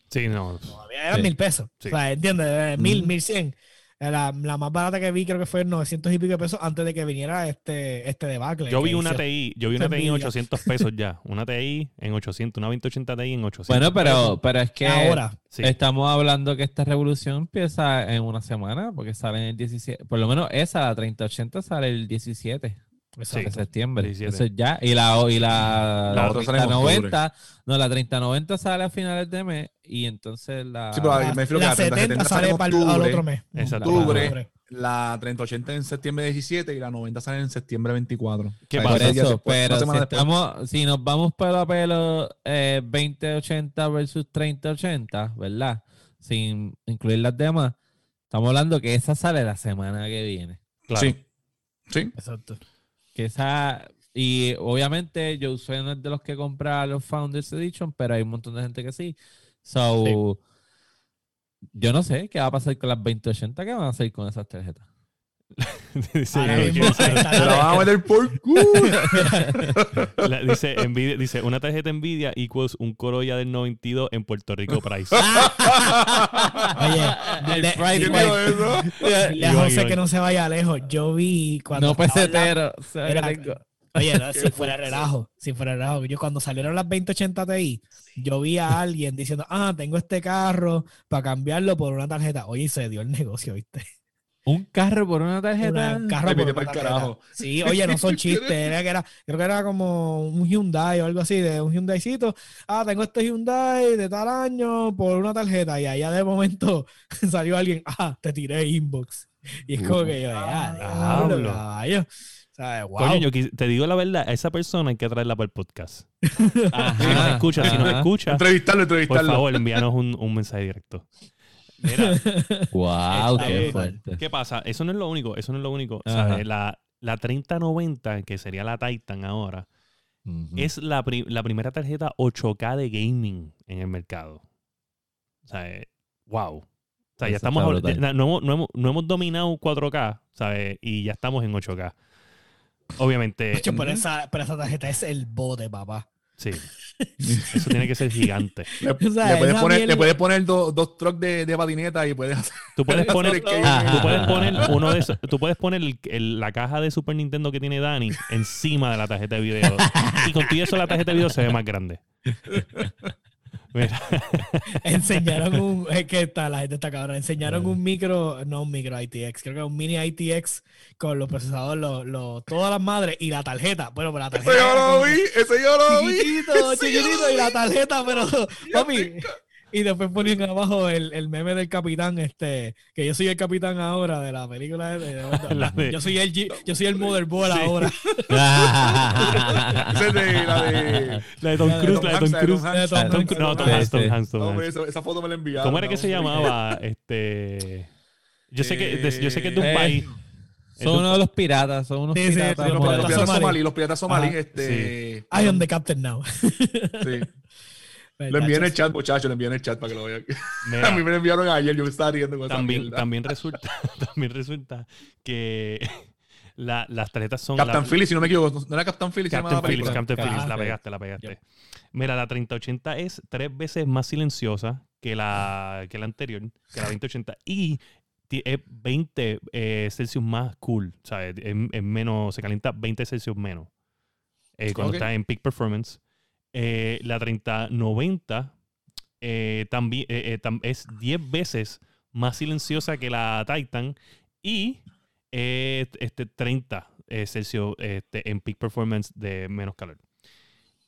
C: Sí, no.
D: Todavía eran
A: Sí.
D: mil pesos.
C: Sí.
D: O sea, ¿entiendes? Eh, Mil, mil cien. Eh, La, la más barata que vi creo que fue 900 y pico de pesos antes de que viniera este, este debacle.
C: Yo vi una
D: hizo.
C: TI, yo vi una TI en
D: envidia.
C: 800 pesos (laughs) ya. Una TI en 800, una 2080 TI en 800.
A: Bueno, pero, pero es que
D: Ahora.
C: Sí.
A: estamos hablando que esta revolución empieza en una semana, porque sale en el 17. Por lo menos esa, la 3080, sale el 17 de
C: Sí.
A: septiembre.
C: 17.
A: Eso es ya. Y la, y la,
B: La
A: la
B: otra sale en
A: 3090, no, la 3090 sale a finales de mes. Y entonces la.
B: Sí, pero
D: La,
B: me refiero que
D: la
B: la 30,
D: 70
B: sale
D: para el, al otro mes.
C: Exacto.
B: octubre, la 3080 en septiembre 17 y la 90 sale en septiembre 24.
C: ¿Qué
A: Por
C: pasa?
B: día
A: eso,
B: después,
A: pero si, estamos, si nos vamos pelo a pelo eh, 2080 versus 3080, ¿verdad? Sin incluir las demás, estamos hablando que esa sale la semana que viene.
C: Claro.
B: Sí. Sí.
D: Exacto.
A: Que esa, y obviamente yo soy uno de los que compra los Founders Edition, pero hay un montón de gente que sí. So, yo no sé qué va a pasar con las 2080, qué van a hacer con esas tarjetas. (laughs)
C: dice, (laughs)
B: la van a meter por culo. (laughs)
C: la- dice, Nvidia- dice, una tarjeta Nvidia equals un Corolla del 92 en Puerto Rico price.
D: Oye,
A: El
D: de-
A: Friday
C: Iván,
D: José
C: Iván.
D: que no se vaya lejos. Yo vi cuando.
A: No
D: estaba la-
A: pesetero. o sea, que
D: Mira,
A: tengo-
D: Oye, no, si fuera relajo, si fuera relajo. Yo cuando salieron las 2080 Ti, yo vi a alguien diciendo, ah, tengo este carro para cambiarlo por una tarjeta. Oye, y se dio el negocio, ¿viste?
A: Un carro por una tarjeta.
D: Un carro por una tarjeta.
B: carajo.
D: Sí, oye, no son (laughs) chistes. Era que era, creo que era como un Hyundai o algo así, de un Hyundaicito. Ah, tengo este Hyundai de tal año por una tarjeta. Y allá de momento (laughs) salió alguien, ah, te tiré inbox. Y es como que yo, ah,
C: Diablo.
D: diablo, caballo. O sea, wow.
C: Coño, yo te digo la verdad, a esa persona hay que traerla para el podcast. (laughs)
A: Ajá,
C: Si nos escucha, si nos
A: ajá.
C: escucha,
B: Entrevistarlo,
C: por
B: entrevistarlo.
C: favor, envíanos un, un mensaje directo. Mira, (laughs)
A: Wow, qué fuerte.
C: ¿qué pasa? Eso no es lo único, eso no es lo único.
A: Ajá.
C: ¿sabes? La, la 3090, que sería la Titan ahora,
A: Ujú.
C: es la, pri- la primera tarjeta 8K de gaming en el mercado. O sea, eh, wow. O sea,
A: Eso
C: ya estamos no, hemos, no, hemos, no hemos dominado 4K, ¿sabes? Y ya estamos en 8K. Obviamente,
D: Ocho, pero, esa, pero esa tarjeta es el bote, papá.
C: Sí. Eso tiene que ser gigante. (laughs)
B: Le,
D: O sea,
B: le puedes poner, le puedes poner dos, dos trucks de, de patineta y puedes hacer.
C: Tú puedes poner,
A: Ajá.
C: tú puedes (laughs) poner uno de esos- tú puedes poner el- el- la caja de Super Nintendo que tiene Dani encima de la tarjeta de video. Y contigo eso la tarjeta de video se ve más grande. Mira, (laughs)
D: Enseñaron un. Es que está, la gente está cabrón. Enseñaron un micro, no un micro ITX, creo que un mini ITX con los procesadores, los, los- todas las madres y la tarjeta. Bueno, pero la tarjeta.
B: Ese yo lo vi, ese yo lo vi.
D: Chiquitito, (laughs) chiquitito, y la tarjeta, pero. Papi. Y después ponían abajo el, el meme del capitán, este, que yo soy el capitán ahora de la película de, de- (laughs)
C: La de-
D: yo soy el G- yo soy el motherboard
C: Sí.
D: ahora. (laughs)
B: Ese es de la de. (laughs)
C: la de Tom Cruise, la de Tom
B: Hanks, la de
C: Cruise. No, Tom Hanks, Tom. Hanks, Tom
B: Hombre,
C: Hanks.
B: esa, esa foto me la enviaron.
C: ¿Cómo era que se llamaba? Este. Yo sé que, de- yo sé que es de un
A: Eh,
C: país.
A: Son unos de los piratas, son unos
D: Sí,
A: piratas.
D: sí,
B: Los piratas
D: somalí.
B: somalí, los piratas somalí,
D: Ajá.
B: este.
D: I am the captain now.
B: Sí. Lo envié en el chat, muchachos, lo envié en el chat para que lo vean. (laughs) A mí me lo enviaron ayer, yo me estaba riendo con
C: también, también resulta, (laughs) también resulta que la- las tarjetas son.
B: Captain
C: la-
B: Phillips, si no me equivoco, ¿no era Captain Phillips?
C: Captain Phillips? Captain Phillips, la
A: Ah,
C: pegaste, la pegaste. Mira, la 3080 es tres veces más silenciosa que la, que la anterior, que la 2080, y es 20 eh, Celsius más cool, ¿sabes? Es, es menos, se calienta 20 Celsius menos eh, cuando está en peak performance. Eh, la 3090 eh, también eh, eh, tam- es 10 veces más silenciosa que la Titan y eh, este 30 eh, Celsius este, en peak performance de menos calor.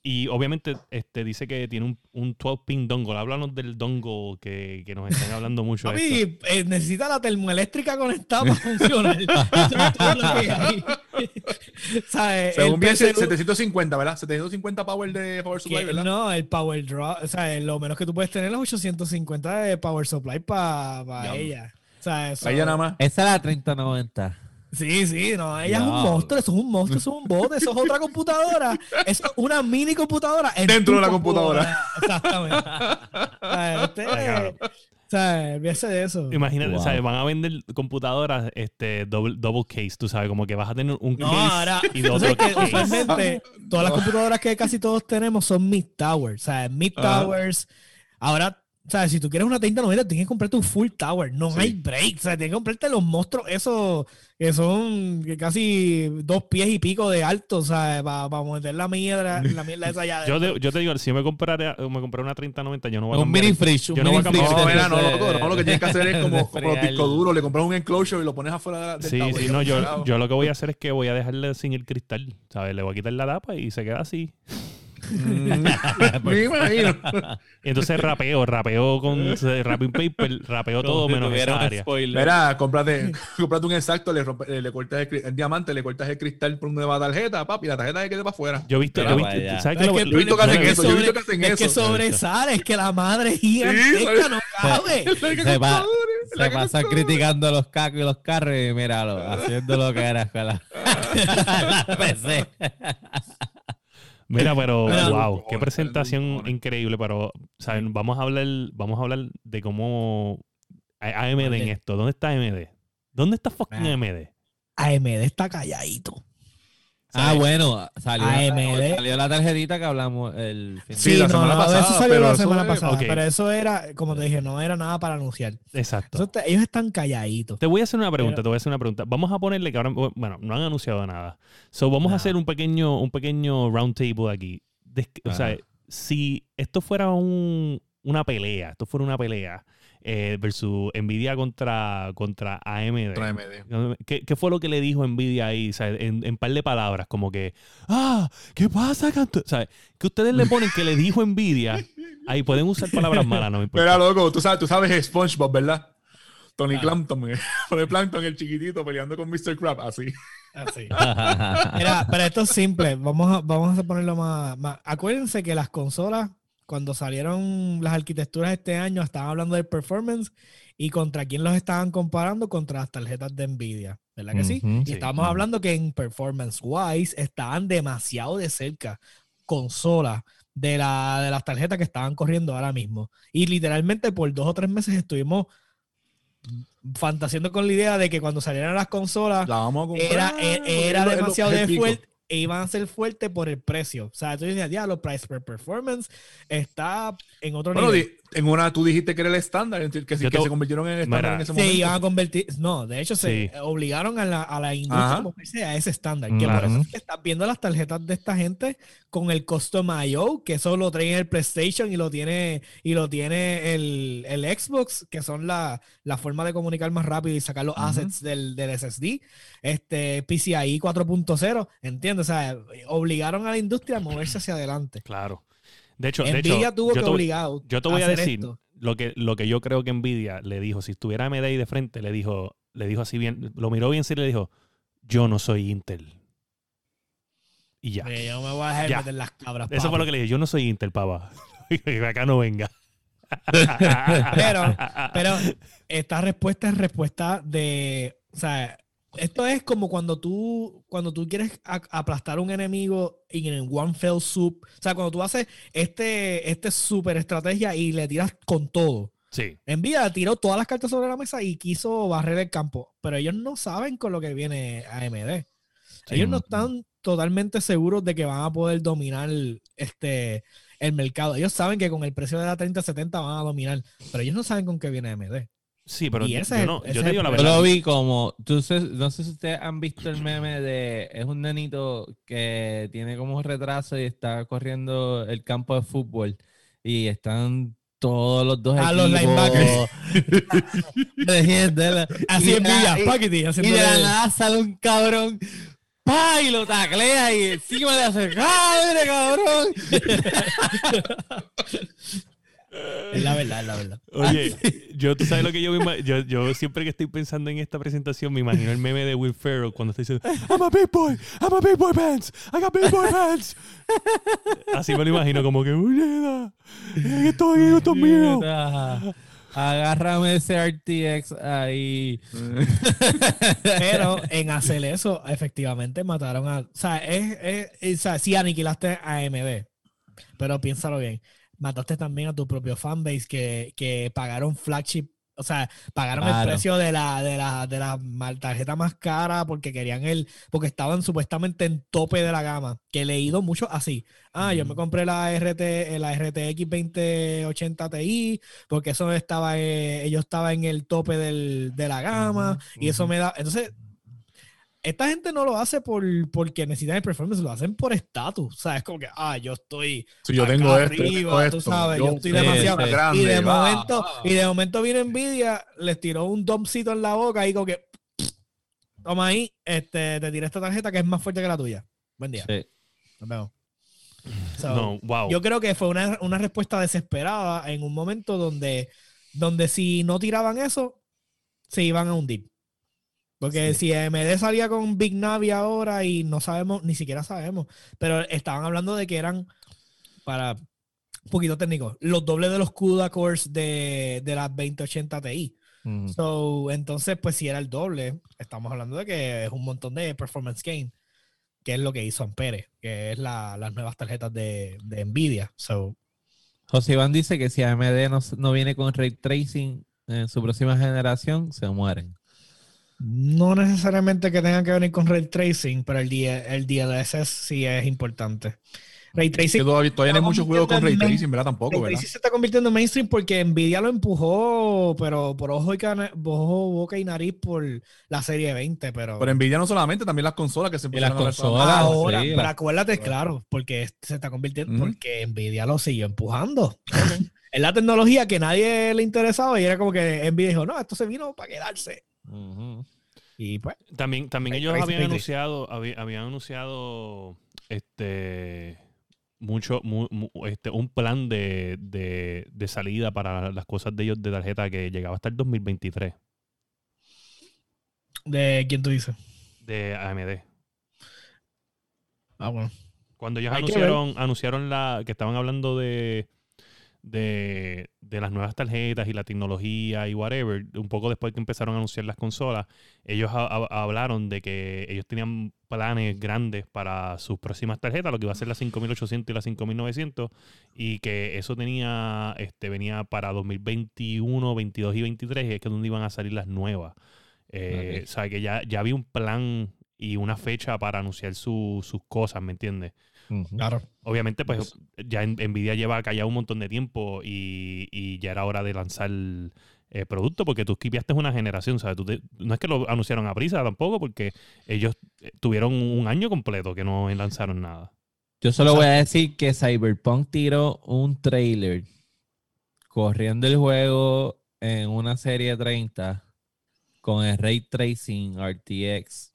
C: Y obviamente este, dice que tiene un, un 12-pin dongle. Háblanos del dongle que, que nos están hablando mucho. esto.
D: Papi, eh, necesita la termoeléctrica conectada para funcionar. (laughs) ¿Sabes? (laughs)
B: Según bien,
D: PCU
B: 750, ¿verdad? 750 power de Power Supply, ¿verdad?
D: no, el Power Draw, o sea, lo menos que tú puedes tener es 850 de Power Supply para
B: Diablo.
D: ella. O sea, eso,
B: Ahí ya nada más.
A: Esa es la 3090.
D: Sí, sí, no, ella es un monstruo, eso es un monstruo, eso es un bote, eso es otra computadora, eso es una mini computadora en
B: Dentro de la computadora.
D: Exactamente. O sea,
C: Ay,
D: o de eso.
C: Imagínate,
A: Wow.
C: ¿sabes? van a vender computadoras este, double, double case, tú sabes, como que vas a tener un
D: No,
C: case
D: ahora,
C: y
D: sabes que
C: case.
D: usualmente todas las computadoras que casi todos tenemos son mid towers, o sea, mid towers. Ahora O sea, si tú quieres una 3090, tienes que comprarte un full tower. No hay break. O sea, tienes que comprarte los monstruos, esos que son que casi dos pies y pico de alto. O sea, para meter la mierda, la mierda esa allá.
C: Yo te, yo te digo, si me comprara, me comprara una 3090, yo no voy a
A: Un
C: cambiar
A: mini
C: el-
A: fridge. un
C: yo no voy a
A: mini
C: cambiar-
B: No, mira, no, loco, no, lo que tienes que hacer es como, (laughs) como los discos duros, le compras un enclosure y lo pones afuera del
C: Sí,
B: tower,
C: sí, no, yo, yo lo que voy a hacer es que voy a dejarle sin el cristal, ¿sabes? Le voy a quitar la tapa y se queda así.
B: Mm, (laughs) Me imagino.
C: Y (laughs) entonces rapeo, rapeo con wrapping paper, rapeo todo
A: si
C: menos esa
A: un
C: área.
A: spoiler.
B: Mira, cómprate, (laughs) cómprate un exacto, le, rompe- le cortas el, el diamante, le cortas el cristal por una nueva tarjeta, papi, la tarjeta se quede para afuera.
C: Yo he visto, yo he visto-. ¿sabes
D: que
C: Lo-
B: yo he visto que hacen eso, yo he
D: sobre-
B: visto que hacen
D: es que
B: eso.
D: sobresale, es que la madre gigantesca no cabe.
A: se, pa- se pasan criticando los cacos y los carros y míralo, haciendo lo que era con la, la PC.
C: Mira, pero (laughs) wow, qué presentación increíble, pero ¿saben? vamos a hablar vamos a hablar de cómo AMD en esto. ¿Dónde está AMD? ¿Dónde está fucking. AMD?
D: AMD está calladito.
A: Ah, bueno, salió,
D: AMD.
A: salió la tarjetita que hablamos el fin de-
B: Sí, la semana
D: no,
B: pasada,
D: eso salió la semana pasada. Pero eso era, como te dije, no era nada para anunciar.
C: Exacto.
D: Ellos están calladitos.
C: Te voy a hacer una pregunta,
D: Pero-
C: te voy a hacer una pregunta. Vamos a ponerle que ahora, bueno, no han anunciado nada. So, vamos a hacer un pequeño, un pequeño round table aquí. Des- o sea, si esto fuera un- una pelea, esto fuera una pelea eh, versus Nvidia contra, contra AMD.
B: Contra AMD.
C: ¿Qué, qué fue lo que le dijo Nvidia ahí? O sea, en, en par de palabras, como que, ah, ¿qué pasa, canto? O sea, que ustedes le ponen que le dijo Nvidia. Ahí pueden usar palabras malas, no me importa.
B: Mira, loco, tú sabes, tú sabes SpongeBob, ¿verdad? Tony Clampton, (laughs) Tony Plankton, el chiquitito, peleando con Mr. Crab, así.
D: Así. Mira, pero esto es simple. Vamos a, vamos a ponerlo más, más. Acuérdense que las consolas, cuando salieron las arquitecturas este año, estaban hablando de performance y contra quién los estaban comparando contra las tarjetas de Nvidia. ¿Verdad que sí? Y
C: sí.
D: estábamos hablando que en performance wise estaban demasiado de cerca consolas de, la, de las tarjetas que estaban corriendo ahora mismo. Y literalmente por dos o tres meses estuvimos fantaseando con la idea de que cuando salieran las consolas
B: La vamos a comprar.
D: era, e- era
B: lo-
D: demasiado de fuerte e iban a ser fuertes por el precio. O sea, tú dices, ya, los price per performance está en otro
B: Bueno,
D: nivel.
B: En una tú dijiste que era el estándar, que, sí- que
C: te-
B: se convirtieron en el estándar
C: Mira,
B: en ese
D: Se
B: momento.
D: iban a convertir, no, de hecho se
C: Sí.
D: obligaron a la, a la industria
B: Ajá.
D: a moverse a ese estándar. Que
C: Claro.
D: por eso es que estás viendo las tarjetas de esta gente con el custom I.O., que eso lo trae en el PlayStation y lo tiene, y lo tiene el, el Xbox, que son la, la forma de comunicar más rápido y sacar los assets del, del SSD. Este PCIe 4.0, ¿entiendes? O sea, obligaron a la industria a moverse hacia adelante.
C: Claro. De hecho, de hecho
D: Nvidia tuvo
C: yo
D: que obligar
C: Yo te voy a decir
D: esto.
C: lo que, lo que yo creo que Nvidia le dijo. Si estuviera AMD ahí de frente, le dijo, le dijo así bien, lo miró bien serio y le dijo, yo no soy Intel. Y ya.
D: Yo me voy a dejar
C: Ya.
D: meter las cabras.
C: Eso fue
D: papi.
C: lo que le dije, yo no soy Intel, pava. (laughs) Acá no venga. (laughs)
D: Pero, (laughs) pero esta respuesta es respuesta de, o sea, esto es como cuando tú, cuando tú quieres aplastar a un enemigo en one fell swoop, o sea, cuando tú haces este, este super estrategia y le tiras con todo.
C: Sí.
D: Nvidia tiró todas las cartas sobre la mesa y quiso barrer el campo, pero ellos no saben con lo que viene AMD. Ellos no están totalmente seguros de que van a poder dominar este el mercado. Ellos saben que con el precio de la 3070 van a dominar, pero ellos no saben con qué viene AMD.
C: Sí, pero yo, no, yo te digo la
A: Yo
C: verdad.
A: lo vi como, tú sé- no sé si ustedes han visto el meme de, es un nenito que tiene como un retraso y está corriendo el campo de fútbol y están todos los dos
D: los
A: equipos (laughs) defiéndela.
D: Así
A: Y
D: es
A: de la-
D: Nvidia,
A: y-
D: paquete,
A: Y de la nada sale un cabrón, ¡pa! y lo taclea y encima le hace, ¡cadre, cabrón! (laughs)
D: Es la verdad, es la verdad. (laughs)
C: Oye, yo, tú sabes lo que yo, me yo, yo siempre que estoy pensando en esta presentación me imagino el meme de Will Ferrell cuando está diciendo I'm a big boy, I'm a big boy pants, I got big boy pants. Así me lo imagino como que, ¡Uñeda! Esto esto es mío.
A: Agárrame ese RTX ahí.
D: Pero en hacer eso, efectivamente mataron a. O sea, es, es- es- o sea, sí aniquilaste a AMD. Pero piénsalo bien. Mataste también a tu propio fanbase que, que pagaron flagship o sea, pagaron el precio de la, de la, de la tarjeta más cara porque querían el, porque estaban supuestamente en tope de la gama. Que he leído mucho así. Ah, yo me compré la RT, la RTX 2080 Ti, porque eso estaba, eh, ellos estaban en el tope del- de la gama, y eso me da. Entonces, esta gente no lo hace por, porque necesitan el performance, lo hacen por estatus. O sea, es como que, ah, yo estoy
B: Si yo
D: acá
B: tengo esto,
D: arriba,
B: tengo
D: tú
B: esto,
D: sabes, yo estoy demasiado-
B: grande,
D: y de
B: va,
D: momento,
B: va.
D: y de momento viene Nvidia, les tiró un dumpcito en la boca y como que toma ahí, este, te tiré esta tarjeta que es más fuerte que la tuya. Buen día.
A: Sí.
D: Nos vemos. So,
C: No, wow.
D: Yo creo que fue una, una respuesta desesperada en un momento donde, donde si no tiraban eso, se iban a hundir. Porque si AMD salía con Big Navi ahora y no sabemos, ni siquiera sabemos, pero estaban hablando de que eran, para un poquito técnico, los dobles de los CUDA cores de, de las 2080 Ti. So, entonces, pues si era el doble, estamos hablando de que es un montón de performance gain, que es lo que hizo Ampere, que es la- las nuevas tarjetas de, de Nvidia. So,
A: José Iván dice que si AMD no, no viene con ray tracing en su próxima generación, se mueren.
D: No necesariamente que tengan que venir con ray tracing, pero el, D- el DLSS sí es importante. Ray
B: Que
D: tracing,
B: todavía, todavía no hay muchos juegos con ray tracing, ¿verdad? Tampoco,
D: ray
B: ¿verdad?
D: tracing se está convirtiendo en mainstream porque Nvidia lo empujó, pero por ojo y cana- ojo, boca y nariz por la serie 20, pero...
B: Pero Nvidia no solamente, también las consolas que se
A: Y las
B: empezaron a ver
A: consolas.
D: Ahora,
A: sí,
D: pero
A: la-
D: acuérdate, claro, porque se está convirtiendo,
B: Ujú.
D: porque Nvidia lo siguió empujando. (laughs) es la tecnología que nadie le interesaba y era como que Nvidia dijo, no, esto se vino para quedarse. Y pues,
C: También, también ellos habían anunciado, habían anunciado este mucho mu- mu- este, un plan de, de- de salida para las cosas de ellos de tarjeta que llegaba hasta el 2023
D: ¿de quién tú dices?
C: de AMD.
D: Ah, bueno.
C: Cuando ellos
D: Hay
C: anunciaron, anunciaron la que estaban hablando de, de, de las nuevas tarjetas y la tecnología y whatever, un poco después que empezaron a anunciar las consolas, ellos ha- ha- hablaron de que ellos tenían planes grandes para sus próximas tarjetas, lo que iba a ser la 5800 y la 5900, y que eso tenía, este, venía para 2021, 22 y 23, y es que es donde iban a salir las nuevas. Eh. O sea, que ya, ya había un plan y una fecha para anunciar su- sus cosas, ¿me entiendes?
D: Claro.
C: Obviamente, pues ya en- Nvidia lleva callado un montón de tiempo y, y ya era hora de lanzar el producto porque tú skipiaste una generación, ¿sabes? Tú te- no es que lo anunciaron a prisa tampoco porque ellos eh, tuvieron un año completo que no lanzaron nada.
A: Yo solo voy a decir que Cyberpunk tiró un trailer corriendo el juego en una serie 30 con el Ray Tracing RTX.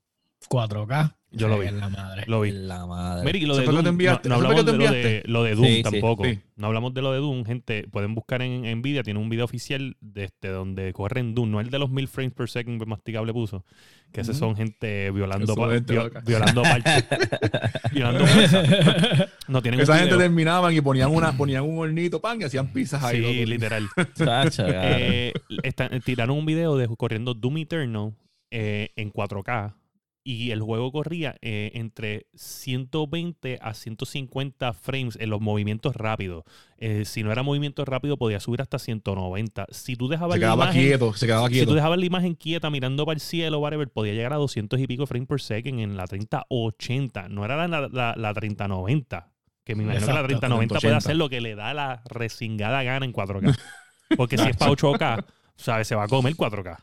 D: 4K.
C: Yo lo vi.
D: Es la madre.
C: Lo vi.
A: La madre.
C: Mira, y lo
B: ¿Eso
C: de Doom,
B: enviaste?
C: no, no
B: ¿Eso fue
C: hablamos de lo, de lo de Doom
A: Sí,
C: tampoco.
B: sí.
C: No hablamos de lo de Doom, gente. Pueden buscar en Nvidia, tiene un video oficial de este donde corren Doom, no el de los mil frames per second que Masticable puso, que esos son gente violando pa- violando (laughs) parches. violando. No tienen
B: Esa gente terminaban y ponían, una, ponían un hornito pan y hacían pizzas ahí.
C: Sí,
B: loco.
C: literal. Eh, están- tiraron un video de corriendo Doom Eternal eh, en 4K y el juego corría eh, entre 120 a 150 frames en los movimientos rápidos. Eh, si no era movimiento rápido, podía subir hasta 190. Si tú dejabas
B: Se
C: la imagen,
B: quieto, se quedaba
C: si tú
B: quieto.
C: dejabas la imagen quieta mirando para el cielo, whatever, podía llegar a 200 y pico frames per second en la 3080. No era la, la, la 3090. Que me imagino que la
D: Exacto,
C: 3090 puede
B: 3080.
C: hacer lo que le da la resingada gana en 4K. Porque si es para 8K, ¿sabes? Se va a comer 4K.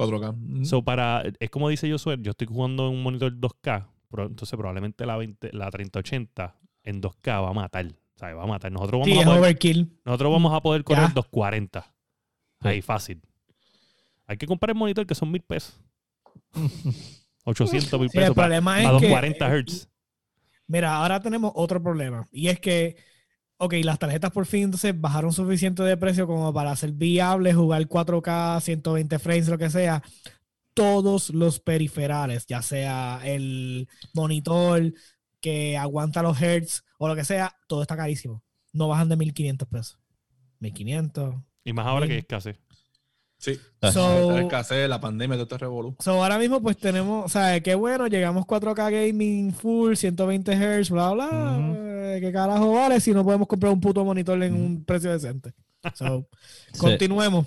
B: 4K. Mm.
C: So, para, es como dice Josué, yo estoy jugando en un monitor 2K, pero entonces probablemente la, 20, la 3080 en 2K va a matar. ¿sabes? Va a matar. Nosotros vamos, a, poder,
D: overkill.
C: nosotros vamos a poder correr
D: Ya.
C: 240. Ahí, fácil. Hay que comprar el monitor que son mil pesos. (laughs) 800 mil
D: Sí, el
C: pesos para,
D: problema es
C: para
D: que
C: 240 Hz.
D: Mira, ahora tenemos otro problema. Y es que, ok, las tarjetas por fin entonces bajaron suficiente de precio como para hacer viable jugar 4K, 120 frames, lo que sea. Todos los periferales, ya sea el monitor que aguanta los hertz o lo que sea, todo está carísimo. No bajan de 1500 pesos. 1500.
C: Y más ahora que
D: Bien.
C: hay escasez.
B: Sí.
D: So-
B: escasez, la pandemia, todo este revolú.
D: So, ahora mismo pues tenemos, o sea, qué bueno, llegamos 4K gaming full, 120 Hz, bla, bla. Eh, ¿Qué carajo vale si no podemos comprar un puto monitor en un precio decente? So, (laughs)
A: Sí.
D: continuemos.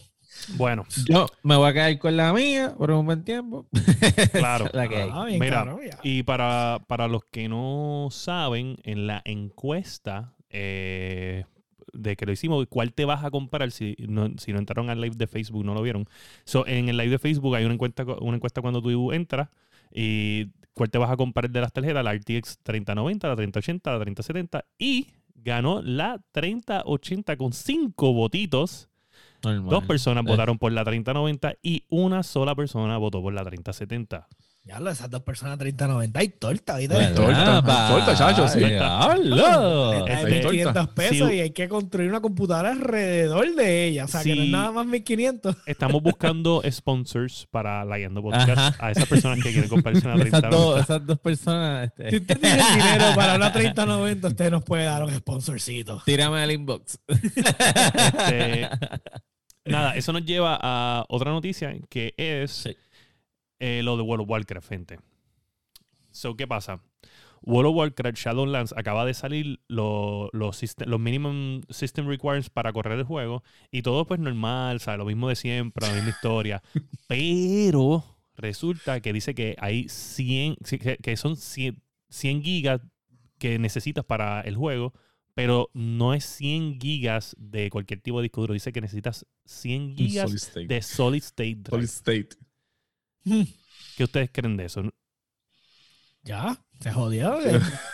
C: Bueno,
A: Yo me voy a quedar con la mía por un buen tiempo. (laughs)
C: claro.
A: La que hay.
D: Ah,
C: Mira,
D: claro.
C: Y para, para los que no saben, en la encuesta eh, de que lo hicimos, ¿cuál te vas a comprar? Si no, si no entraron al live de Facebook, no lo vieron. So, en el live de Facebook hay una encuesta, una encuesta cuando tú entras y cuál te vas a comprar de las tarjetas, la RTX 3090, la 3080, la 3070 y ganó la 3080 con cinco votitos.
A: Normal.
C: Dos personas
A: Eh,
C: votaron por la 3090 y una sola persona votó por la 3070.
D: Ya lo, esas dos personas 30-90 hay torta, ¿viste?
A: ¿verdad,
B: torta,
A: pa?
B: torta, chacho, sí.
A: Diablo.
D: Hay
C: Este,
D: 1500 pesos
C: sí.
D: y hay que construir una computadora alrededor de ella. O sea, que no es nada más 1500. (laughs)
C: Estamos buscando sponsors para la Yendo Podcast
A: Ajá.
C: a esas personas que quieren comprarse una (laughs)
A: Esas
C: 30
A: dos, esas dos personas,
D: Si
A: este,
D: usted tiene dinero para una (laughs) 30-90, usted nos puede dar un sponsorcito.
A: tírame al inbox.
C: Este, nada, eso nos lleva a otra noticia que es
A: Sí.
C: Eh, lo de World of Warcraft, gente. So, ¿qué pasa? World of Warcraft Shadowlands acaba de salir lo- los, system- los minimum system requirements para correr el juego y todo pues normal, ¿sabes? Lo mismo de siempre, la misma historia. (laughs) Pero resulta que dice que hay 100, sí, que, son 100, 100 gigas que necesitas para el juego, pero no es 100 gigas de cualquier tipo de disco duro. Dice que necesitas 100 gigas
B: Solid
C: de solid state drive.
B: Solid state.
C: ¿Qué ustedes creen de eso?
D: Ya, se jodió.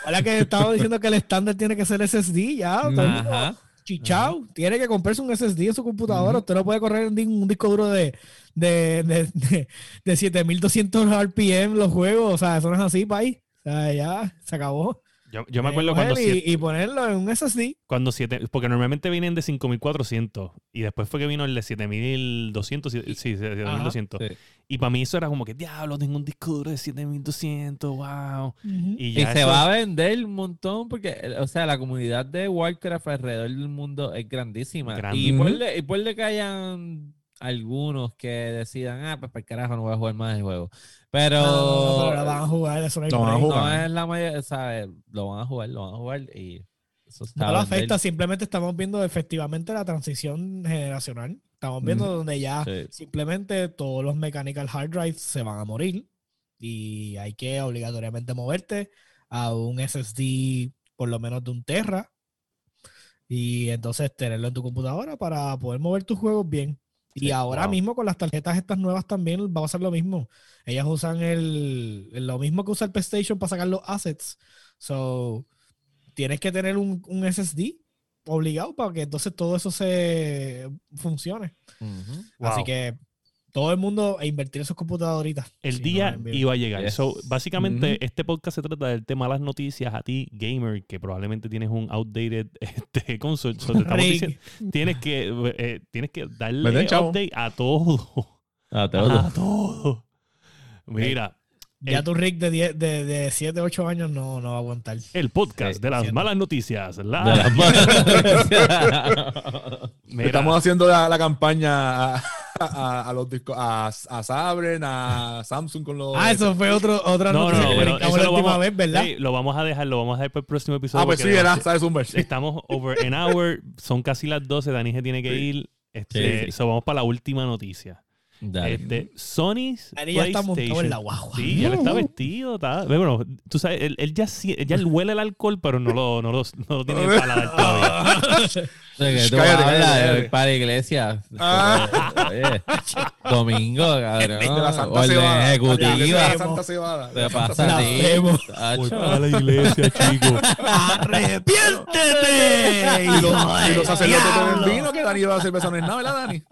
D: Ahora que estaba diciendo que el estándar tiene que ser SSD, ya.
A: Ajá.
D: Chichao, tiene que comprarse un SSD en su computadora.
B: Ujú.
D: Usted no puede correr en un disco duro de, de, de, de, de 7200 RPM los juegos. O sea, eso no es así, país. O sea, ya se acabó.
C: Yo, yo me
D: Eh,
C: acuerdo cuando,
D: y,
C: siete-
D: y ponerlo en un SSD.
C: cuando siete, porque normalmente vienen de 5400 y después fue que vino el de 7200, sí, sí, 7200.
A: Sí.
C: Y para mí eso era como que, diablo, tengo un disco duro de 7200, wow. Y,
A: Y
C: ya
A: se
C: eso-
A: va a vender un montón porque, o sea, la comunidad de Warcraft alrededor del mundo es grandísima.
C: Grande.
A: Y ponle, y ponle que hayan algunos que decidan, ah, pues para el carajo no voy a jugar más el juego. Pero,
D: No, no, no, pero la van a jugar, eso no hay
B: Lo van a jugar.
A: no es la mayoría, ¿sabes? Lo van a jugar, lo van a jugar y eso está
D: No lo afecta, simplemente estamos viendo efectivamente la transición generacional. Estamos viendo
B: Ujú.
D: donde ya
A: Sí.
D: simplemente todos los mechanical hard drives se van a morir y hay que obligatoriamente moverte a un SSD por lo menos de un Terra y entonces tenerlo en tu computadora para poder mover tus juegos bien. Y
A: Sí,
D: ahora
C: wow.
D: mismo con las tarjetas estas nuevas también va a ser lo mismo. Ellas usan el, lo mismo que usa el PlayStation para sacar los assets. So, tienes que tener un, un SSD obligado para que entonces todo eso se funcione. Así
C: Wow.
D: que todo el mundo a invertir en sus computadoritas.
C: El día
D: no,
C: iba a llegar.
A: Yes.
C: So, básicamente, este podcast se trata del tema de las noticias a ti, gamer, que probablemente tienes un outdated (laughs) este, console. So, te estamos
D: Rick,
C: diciendo, tienes que, eh, tienes que darle
B: chavo.
C: update a todo.
A: Te odio.
C: A todo. Mira,
D: ya
C: el-
D: tu Rick de, 10 de, de 7, 8 años no, no va a aguantar.
C: el podcast
A: Sí,
C: de las
D: siendo-
C: malas noticias. La-
A: De las (laughs) malas.
C: Mira,
B: Estamos haciendo la, la campaña a, a- a los discos, a, a Sabren, a Samsung con los.
D: Ah, eso fue otro, otra
C: no, no,
D: noticia
C: no,
D: que
C: pero
D: brincamos
C: eso
D: la
C: lo
D: última
C: vamos,
D: vez, ¿verdad?
C: sí, lo vamos a dejar, lo vamos a dejar para el próximo episodio.
B: Ah, pues sí, era, ¿sabes? Zumber.
C: Estamos over an hour, son casi las 12, Dani se tiene que
B: Sí.
C: ir. Este,
A: Sí.
C: so vamos para la última noticia.
A: Dale.
C: Este, Sony's
D: Dani ya está montado
C: PlayStation.
D: en la guagua.
C: Sí, ya le está vestido. Está, bueno, tú sabes, él, él ya, ya él huele el alcohol, pero no lo, no lo, no lo tiene paladar todavía. (laughs)
B: Cállate, cállate,
A: para la iglesia.
B: Ah.
A: Oye, domingo, (laughs) cabrón.
B: De la Santa Cebada.
A: ejecutiva.
B: De la. Santa Cebada.
A: Te pasa a ti.
C: Voy para la iglesia, chicos.
D: ¡Arrepiéntete! (laughs)
B: Y los, y los sacerdotes beben vino, que Dani lleva cerveza no es nada, ¿verdad, Dani?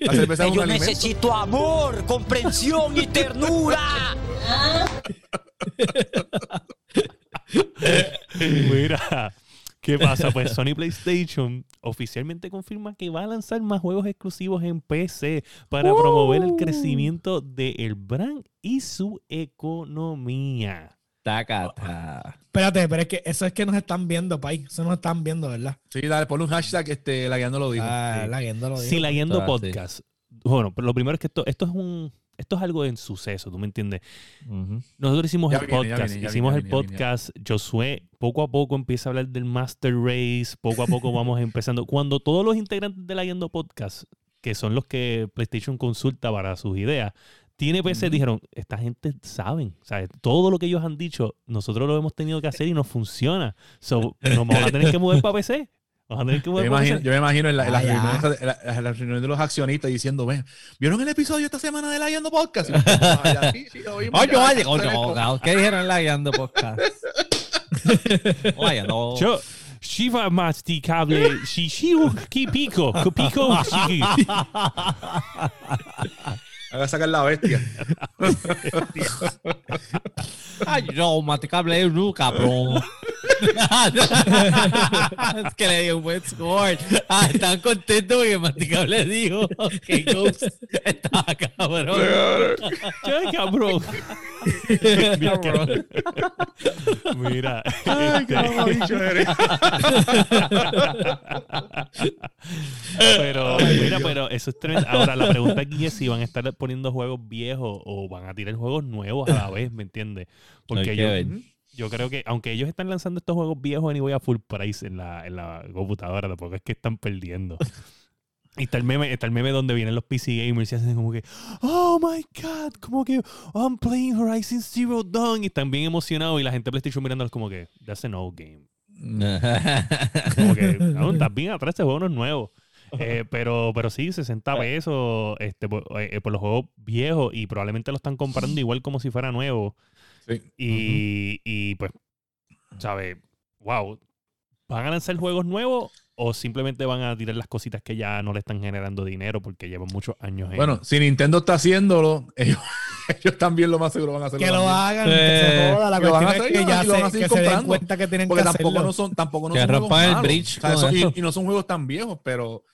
B: La cerveza es un alimento.
F: Necesito amor, comprensión y ternura.
C: Mira, ¿qué pasa? Pues Sony PlayStation oficialmente confirma que va a lanzar más juegos exclusivos en PC para promover el crecimiento del brand y su economía.
A: Tacata.
D: Espérate, pero es que eso es que nos están viendo, Pai. Eso nos están viendo, ¿verdad?
B: Sí, dale, ponle un hashtag, este, la guía no lo dijo.
D: Ah,
C: sí.
D: la guiando lo dijo.
C: Si la Yendo
A: Todo así.
C: Bueno, pero lo primero es que esto, esto es un esto es algo en suceso, ¿tú me entiendes?
A: Ujú.
C: Nosotros hicimos
B: Ya
C: el
B: viene,
C: podcast,
B: viene,
C: hicimos
B: viene,
C: el podcast, Josué poco a poco empieza a hablar del Master Race, poco a poco (laughs) vamos empezando. Cuando todos los integrantes de la Yendo Podcast que son los que PlayStation consulta para sus ideas, tiene PC, dijeron, esta gente saben, ¿sabes? Todo lo que ellos han dicho, nosotros lo hemos tenido que hacer y nos funciona. So, (laughs) nos vamos a tener que mover para PC.
B: Yo me, imagino, yo me imagino en, la, en las
D: Ah,
B: reuniones, en la- en las reuniones de los accionistas diciendo, "Ven, ¿vieron el episodio esta semana de la Yendo Podcast? Y nosotros, "Ah, ya, sí, sí, lo vimos,
A: Oye, oye, ¿qué dijeron en la guiando podcast? (laughs) Oye, no.
C: Yo, Shiva Masti Cable, Shishiu Kipiko, Kupiko, (laughs) Shiki.
B: Haga sacar la bestia.
A: Ay, yo, maticable no, cabrón. es que le dio un buen score. Ah, están contentos porque Maticable dijo que Ghost estaba cabrón.
C: ¡Qué cabrón!
A: Cabrón.
C: Mira,
B: Ay,
C: este, pero, mira, pero eso es tremendo. Ahora, la pregunta aquí es si van a estar poniendo juegos viejos o van a tirar juegos nuevos a la (laughs) vez, ¿me entiendes? Porque yo, creo que, aunque ellos están lanzando estos juegos viejos anyway a full price en la, en la computadora, tampoco es que están perdiendo. (laughs) Y está el meme, está el meme donde vienen los PC gamers y hacen como que, oh my god, como que I'm playing Horizon Zero Dawn y están bien emocionados y la gente de PlayStation mirándolos como que, that's an old game. (laughs) Como que, cabrón, estás bien atrás, este juego no es nuevo. Eh, (laughs) pero, pero sí, 60 pesos este, por, eh, por los juegos viejos y probablemente lo están comprando (laughs) igual como si fuera nuevo.
B: Sí.
C: Y, y pues, ¿sabes? Wow. ¿Van a lanzar juegos nuevos o simplemente van a tirar las cositas que ya no le están generando dinero porque llevan muchos años en
B: Bueno, si Nintendo está haciéndolo, (laughs) ellos, ellos también lo más seguro van a hacerlo.
D: Que lo
B: también.
D: hagan,
A: Sí.
D: que se joda. La
B: Que lo van a
D: cuestión es
B: hacer
D: que
B: y
D: ya
B: lo van a
D: se,
B: seguir
D: que se den
B: comprando.
D: cuenta que tienen
B: Porque
D: que
B: tampoco
D: hacerlo.
B: no son, tampoco no
A: Que
B: son juegos
A: rompan el
B: malos.
A: bridge
B: O sea, eso- y, y no son juegos tan viejos, pero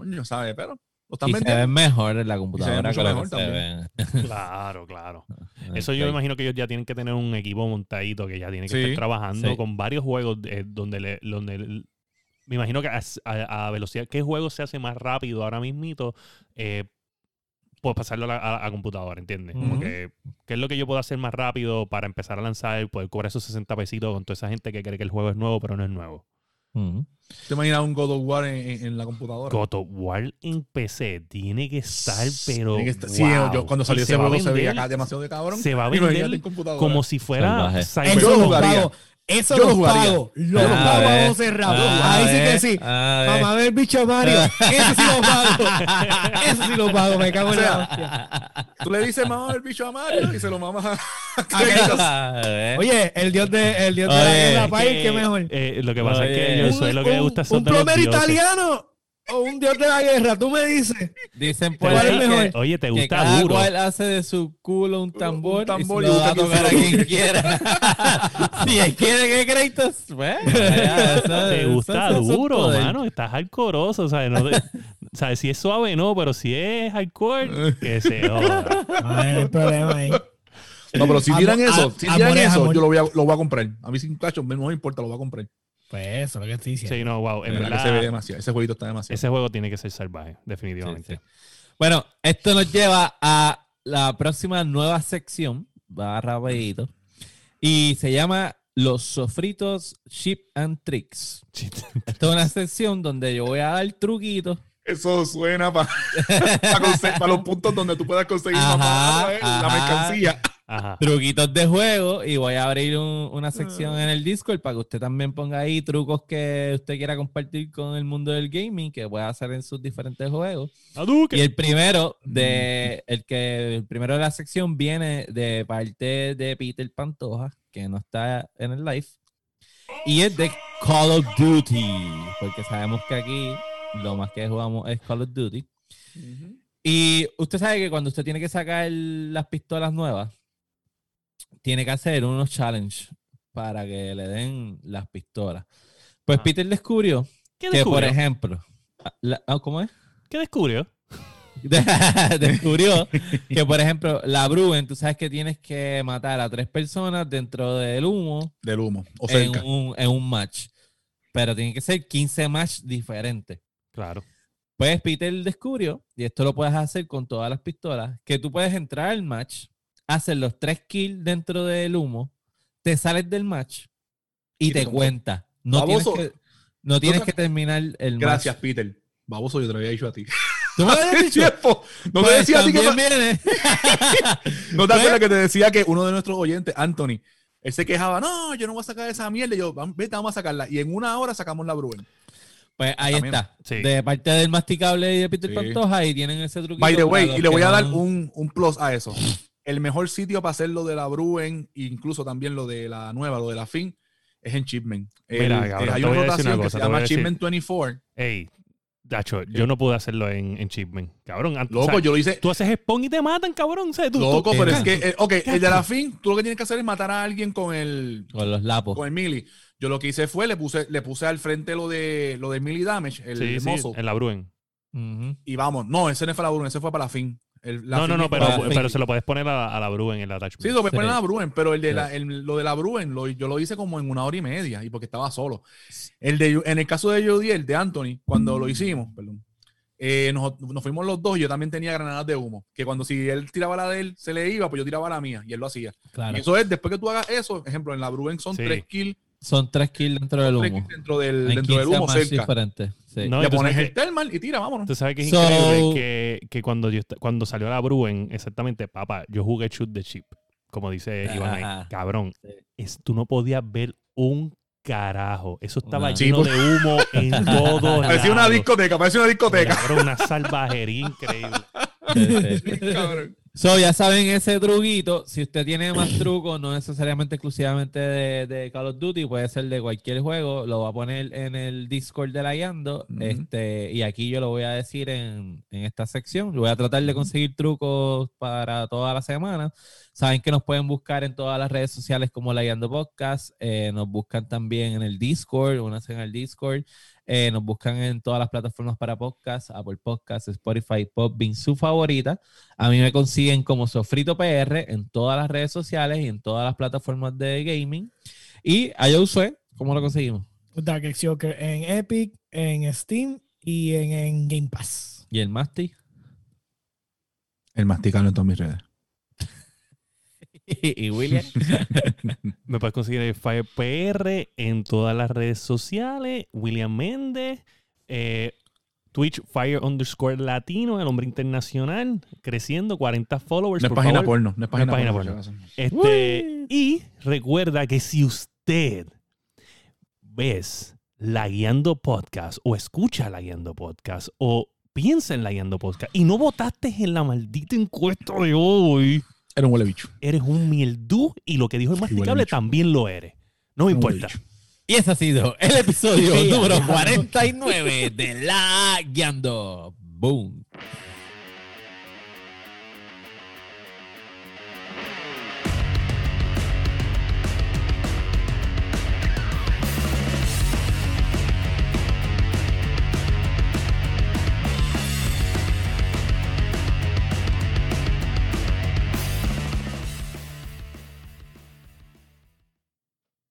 B: coño, ¿sabes? Pero lo están
A: Y se ven mejor en la computadora
B: mejor
A: que se
B: también.
A: ven. (laughs)
C: Claro, claro. Eso yo me imagino que ellos ya tienen que tener un equipo montadito que ya tiene que
B: Sí,
C: estar trabajando
A: sí.
C: con varios juegos eh, donde, le, donde me imagino que a, a- a velocidad, ¿qué juego se hace más rápido ahora mismito? Eh, pues pasarlo a, la- a- a computadora, ¿entiendes? Como que, ¿qué es lo que yo puedo hacer más rápido para empezar a lanzar, poder cobrar esos 60 pesitos con toda esa gente que cree que el juego es nuevo, pero no es nuevo?
B: ¿Te imaginas un God of War en, en- en la computadora?
C: God of War en PC tiene que estar, pero.
B: Que estar- sí,
C: wow.
B: yo cuando salió
C: se
B: ese
C: a
B: juego se veía demasiado de cabrón.
C: Se va a vender como si fuera
B: Yo lo
D: los
B: jugaría.
D: Eso
B: Yo lo
D: pago. Los
A: A
D: pago a
A: ver,
D: ojos cerrados.
A: a
D: Ahí sí que sí.
A: a ver.
D: Mamá ver bicho Mario. (laughs) Eso sí lo pago. Eso sí lo pago. Me cago en la hostia.
B: Tú le dices mamá el bicho a Mario y se lo mamas a, (laughs) a
D: Ah.
A: A ver.
D: Oye, el dios de, el dios de la país,
C: que,
D: qué mejor.
C: eh, lo que pasa es que yo soy lo que me gusta son
D: un plomero
C: dioses.
D: italiano o un dios de la guerra, tú me dices.
A: Dicen por
D: ¿Cuál
A: ahí
D: es mejor?
A: que,
C: Oye, te
A: que
C: gusta
A: cada
C: duro.
A: cual hace de su culo un tambor,
B: Un tambor
A: y
B: y
A: se lo va a
B: busca
A: tocar a
B: quien
A: quiera. (laughs) si él quiere que créditos, pues, ya, eso-
C: Te
A: eso-
C: gusta
A: eso es su
C: duro, mano. Estás hardcoreoso, ¿sabes? No te- ¿sabes? Si es suave, no, pero si es hardcore, que se joda.
D: No hay problema ahí.
B: No, pero si tiran eso, si tiran
D: es
B: eso,
D: amor.
B: yo lo voy, a, lo voy a comprar. A mí sin cacho, no me importa, lo voy a comprar.
D: Pues eso, lo que estoy diciendo.
C: Sí, no, wow. En
B: De verdad que
C: verdad,
B: se ve demasiado. Ese jueguito está demasiado.
C: ese juego tiene que ser salvaje, definitivamente.
A: Sí, sí. Bueno, esto nos lleva a la próxima nueva sección, va rapidito, y se llama Los sofritos Chip and Tricks. Esta es una sección donde yo voy a dar truquitos.
B: Eso suena para (laughs) los puntos donde tú puedas conseguir
A: Ajá,
B: más barato, eh, la
A: ajá.
B: mercancía.
C: Ajá.
A: truquitos de juego y voy a abrir un- una sección en el Discord para que usted también ponga ahí trucos que usted quiera compartir con el mundo del gaming que pueda hacer en sus diferentes juegos. Y el primero de el que el primero de la sección viene de parte de Peter Pantoja, que no está en el live. Y es de Call of Duty, porque sabemos que aquí lo más que jugamos es Call of Duty. Y usted sabe que cuando usted tiene que sacar las pistolas nuevas, tiene que hacer unos challenges para que le den las pistolas. Pues
C: Ajá.
A: Peter descubrió
C: ¿Qué
A: que, por ejemplo, la- ah, ¿cómo es?
C: ¿Qué descubrió? (laughs)
A: descubrió que, por ejemplo, la Bruen, tú sabes que tienes que matar a tres personas dentro del humo
B: Del humo. O
A: en un, en un match. Pero tienen que ser 15 match diferentes.
C: Claro.
A: Pues Peter descubrió, y esto lo puedes hacer con todas las pistolas, que tú puedes entrar al match, hacer los tres kills dentro del humo, te sales del match y,
B: Y
A: te
B: te
A: cuenta. No tienes que, no tienes
B: te-
A: que terminar el
B: Gracias,
A: match.
B: Peter. Baboso, yo te lo había dicho a ti.
A: ¿Tú me habías (laughs) dicho?
B: tiempo. No te
A: Pues
B: decía a ti que. (laughs) (laughs) ¿No te
A: Pues-
B: acuerdas que te decía que uno de nuestros oyentes, Anthony, él se quejaba, no, yo no voy a sacar esa mierda. Y yo, "Vam- vete, vamos a sacarla. Y en una hora sacamos la Bruin.
A: Pues ahí
B: También.
A: está.
C: Sí.
A: De parte del masticable y de Peter
B: Sí.
A: Pantoja, y tienen ese truquito.
B: By the way, y le voy a
A: no-
B: dar un, un plus a eso. El mejor sitio para hacer lo de la Bruin, incluso también lo de la nueva, lo de la fin, es en Chipman. El-
C: Mira,
B: eh,
C: cabrón,
B: hay una rotación que se llama Chipman 24.
C: Ey, Dacho, yo no pude hacerlo en, en Chipman. Cabrón, antes,
B: Loco,
C: o sea,
B: yo lo hice.
C: tú haces spawn y te matan, cabrón. ¿sabes? Tú, tú-
B: Loco, pero es que, eh, ok, el de la fin, tú lo que tienes que hacer es matar a alguien con el,
A: Con los lapos.
B: con el melee. Yo lo que hice fue, le puse, le puse al frente lo de lo de melee damage, el
C: sí, sí,
B: muzzle,
C: en la Bruen.
B: Y vamos. No, ese no fue la Bruin, ese fue para la fin. El- la
C: No, no, no, pero, pero se lo puedes poner a, a la Bruen en el attachment.
B: Sí, lo puedes
A: Sí.
B: poner a la Bruin, pero el de
A: Sí.
B: la, el- lo de la Bruin lo- yo lo hice como en una hora y media y porque estaba solo. El de, en el caso de Jody, el de Anthony, cuando lo hicimos, perdón, eh, nos, nos fuimos los dos y yo también tenía granadas de humo. Que cuando si él tiraba la de él, se le iba, pues yo tiraba la mía y él lo hacía.
A: Claro.
B: Y eso es, después que tú hagas eso, ejemplo, en la Bruin son
C: Sí.
B: tres kills,
A: Son tres kills dentro del
B: tres
A: humo.
B: kills dentro del,
A: En
B: dentro del
A: 15
B: humo cerca.
A: diferentes. Sí.
C: No,
B: Le pones el thermal y tira, vámonos.
C: Tú sabes que es
A: So-
C: increíble que, que cuando, yo, cuando salió la Bruen, exactamente, papá, yo jugué shoot the chip, como dice Iván ahí.
A: Ajá.
C: Cabrón,
A: Sí.
C: es, tú no podías ver un carajo. Eso estaba
A: Una-
B: Sí,
C: lleno de humo (laughs) en todos
B: Parecía una discoteca, parecía una discoteca.
C: Cabrón, una salvajería increíble. (laughs)
A: Sí.
B: Cabrón.
A: So, ya saben ese truquito. Si usted tiene más trucos, no necesariamente exclusivamente de, de Call of Duty, puede ser de cualquier juego. Lo va a poner en el Discord de la Yando. Este, y aquí yo lo voy a decir en, en esta sección. Voy a tratar de conseguir trucos para toda la semana. Saben que nos pueden buscar en todas las redes sociales como la Yando Podcast. eh, nos buscan también en el Discord, únanse en el Discord. Eh, nos buscan en todas las plataformas para podcast, Apple Podcasts, Spotify, Podbean, su favorita. A mí me consiguen como Sofrito PR en todas las redes sociales y en todas las plataformas de gaming. Y a Josué, ¿cómo lo conseguimos?
D: Dark X Joker en Epic, en Steam y en, en Game Pass.
A: ¿Y el Masti?
B: El masticano en todas mis redes. (laughs)
A: y William. (laughs)
C: Me puedes conseguir el Fire PR en todas las redes sociales. William Méndez. eh, Twitch Fire underscore Latino, el hombre internacional, creciendo, 40 followers.
B: No es
C: por
B: página
C: favor.
B: porno, no es página,
C: página
B: porno.
C: porno. Este, y recuerda que si usted ves la Guiando Podcast o escucha la Guiando Podcast o piensa en la Guiando Podcast y no votaste en la maldita encuesta de hoy,
B: Era un huele bicho.
C: eres un mieldú y lo que dijo el
B: huele
C: masticable
B: bicho.
C: también lo eres. No me importa.
A: y ese ha sido el episodio número
D: ya.
A: 49 de La Guiando. Boom.